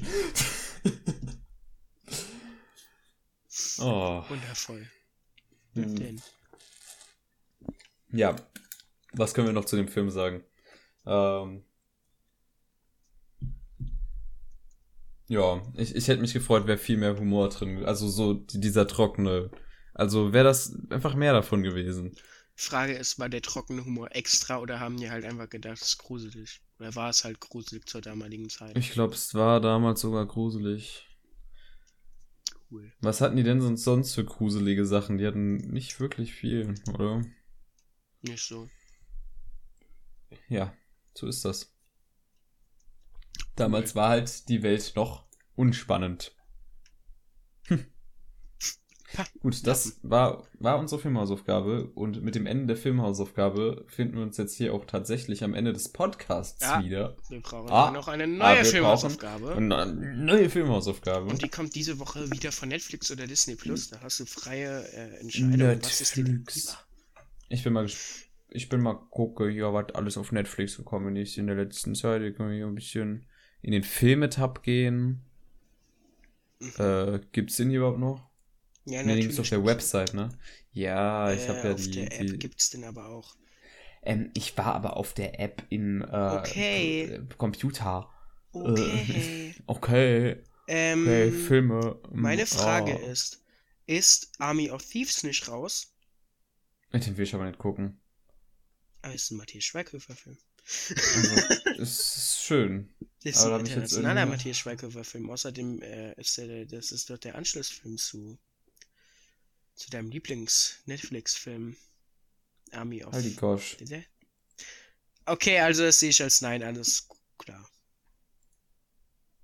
oh. Wundervoll. Hm. Ja, was können wir noch zu dem Film sagen? Ähm, ja, ich, ich hätte mich gefreut, wäre viel mehr Humor drin. Also so dieser trockene. Also wäre das einfach mehr davon gewesen. Frage ist, war der trockene Humor extra oder haben die halt einfach gedacht, es ist gruselig? Oder war es halt gruselig zur damaligen Zeit? Ich glaube, es war damals sogar gruselig. Cool. Was hatten die denn sonst, sonst für gruselige Sachen? Die hatten nicht wirklich viel, oder? Nicht so. Ja, so ist das. Damals war halt die Welt noch unspannend. Hm. Gut, das war, war unsere Filmhausaufgabe und mit dem Ende der Filmhausaufgabe finden wir uns jetzt hier auch tatsächlich am Ende des Podcasts ja, wieder. Wir brauchen ah, noch eine neue Filmhausaufgabe. Eine neue Filmhausaufgabe. Und die kommt diese Woche wieder von Netflix oder Disney Plus. Da hast du freie äh, Entscheidung. Netflix. Was ist dir lieber? Ich bin mal ich bin mal gucke, ja, was alles auf Netflix gekommen ist in der letzten Zeit. Ich kann hier ein bisschen in den Filmetab gehen. Mhm. Äh, gibt's den überhaupt noch? Ja, nee, natürlich. auf der Website, ne? Ja, ich äh, habe ja auf die. Auf der die, App gibt's den aber auch. Ähm, ich war aber auf der App im äh, okay. Computer. Okay. Okay. Ähm, okay, Filme. Meine Frage oh. ist, ist Army of Thieves nicht raus? Den will ich aber nicht gucken. Aber ist ein Matthias Schweighöfer-Film. Also, es ist schön. Das ist ein internationaler Matthias Schweighöfer-Film. Außerdem äh, ist der, das ist dort der Anschlussfilm zu, zu deinem Lieblings-Netflix-Film Army of... Holy gosh. Okay, also das sehe ich als Nein, alles klar.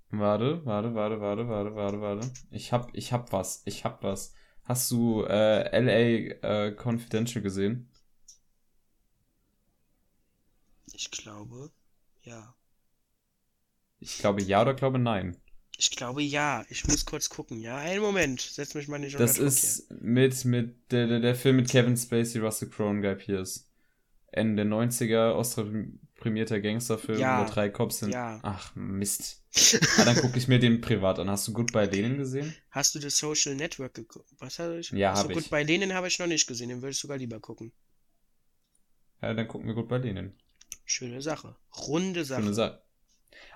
Warte, warte, warte, warte, warte, warte, warte. Ich hab, ich hab was, ich hab was. Hast du äh, LA äh, Confidential gesehen? Ich glaube, ja. Ich glaube ja oder glaube nein. Ich glaube ja. Ich muss kurz gucken. Ja, einen Moment. Setz mich mal nicht unter Das ist hier. mit, mit der, der, der Film mit Kevin Spacey, Russell Crowe und Guy Pearce. Ende der 90er, Oscar-prämierter Gangsterfilm, ja. wo drei Cops sind. Ja. Ach, Mist. ah, dann gucke ich mir den privat an. Hast du Goodbye Lenin gesehen? Hast du das Social Network geguckt? Was habe ich? Ja, habe ich. Goodbye Lenin habe ich noch nicht gesehen. Den würde ich sogar lieber gucken. Ja, dann gucken wir Goodbye Lenin. Schöne Sache. Runde Sache. Schöne Sache.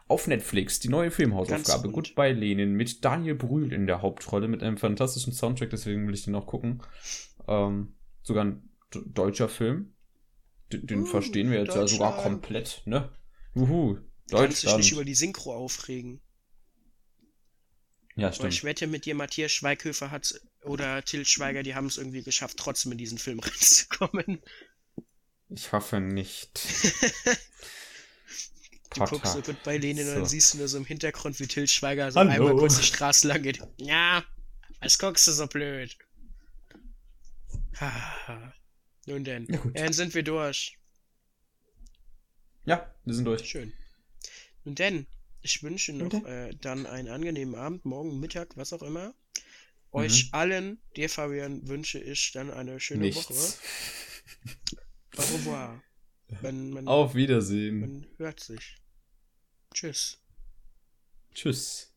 Auf Netflix die neue Filmhausaufgabe Goodbye Lenin mit Daniel Brühl in der Hauptrolle mit einem fantastischen Soundtrack, deswegen will ich den auch gucken. Ähm, sogar ein deutscher Film. Den, den uh, verstehen wir jetzt ja sogar komplett, ne? Juhu, Deutschland. Kannst dich nicht über die Synchro aufregen. Ja, stimmt. Aber ich wette mit dir, Matthias Schweighöfer hat oder Till Schweiger, die haben es irgendwie geschafft, trotzdem in diesen Film reinzukommen. Ich hoffe nicht. du Potter. guckst so gut bei Lenin so. und dann siehst du nur so im Hintergrund, wie Till Schweiger so Hallo. einmal kurz die Straße lang geht. Ja, was guckst du so blöd? Nun denn. Dann sind wir durch. Ja, wir sind durch. Schön. Nun denn, ich wünsche noch äh, dann einen angenehmen Abend, morgen, Mittag, was auch immer. Euch mhm. allen, dir Fabian, wünsche ich dann eine schöne Nichts. Woche. Au revoir. Man, man, Auf Wiedersehen. Man hört sich. Tschüss. Tschüss.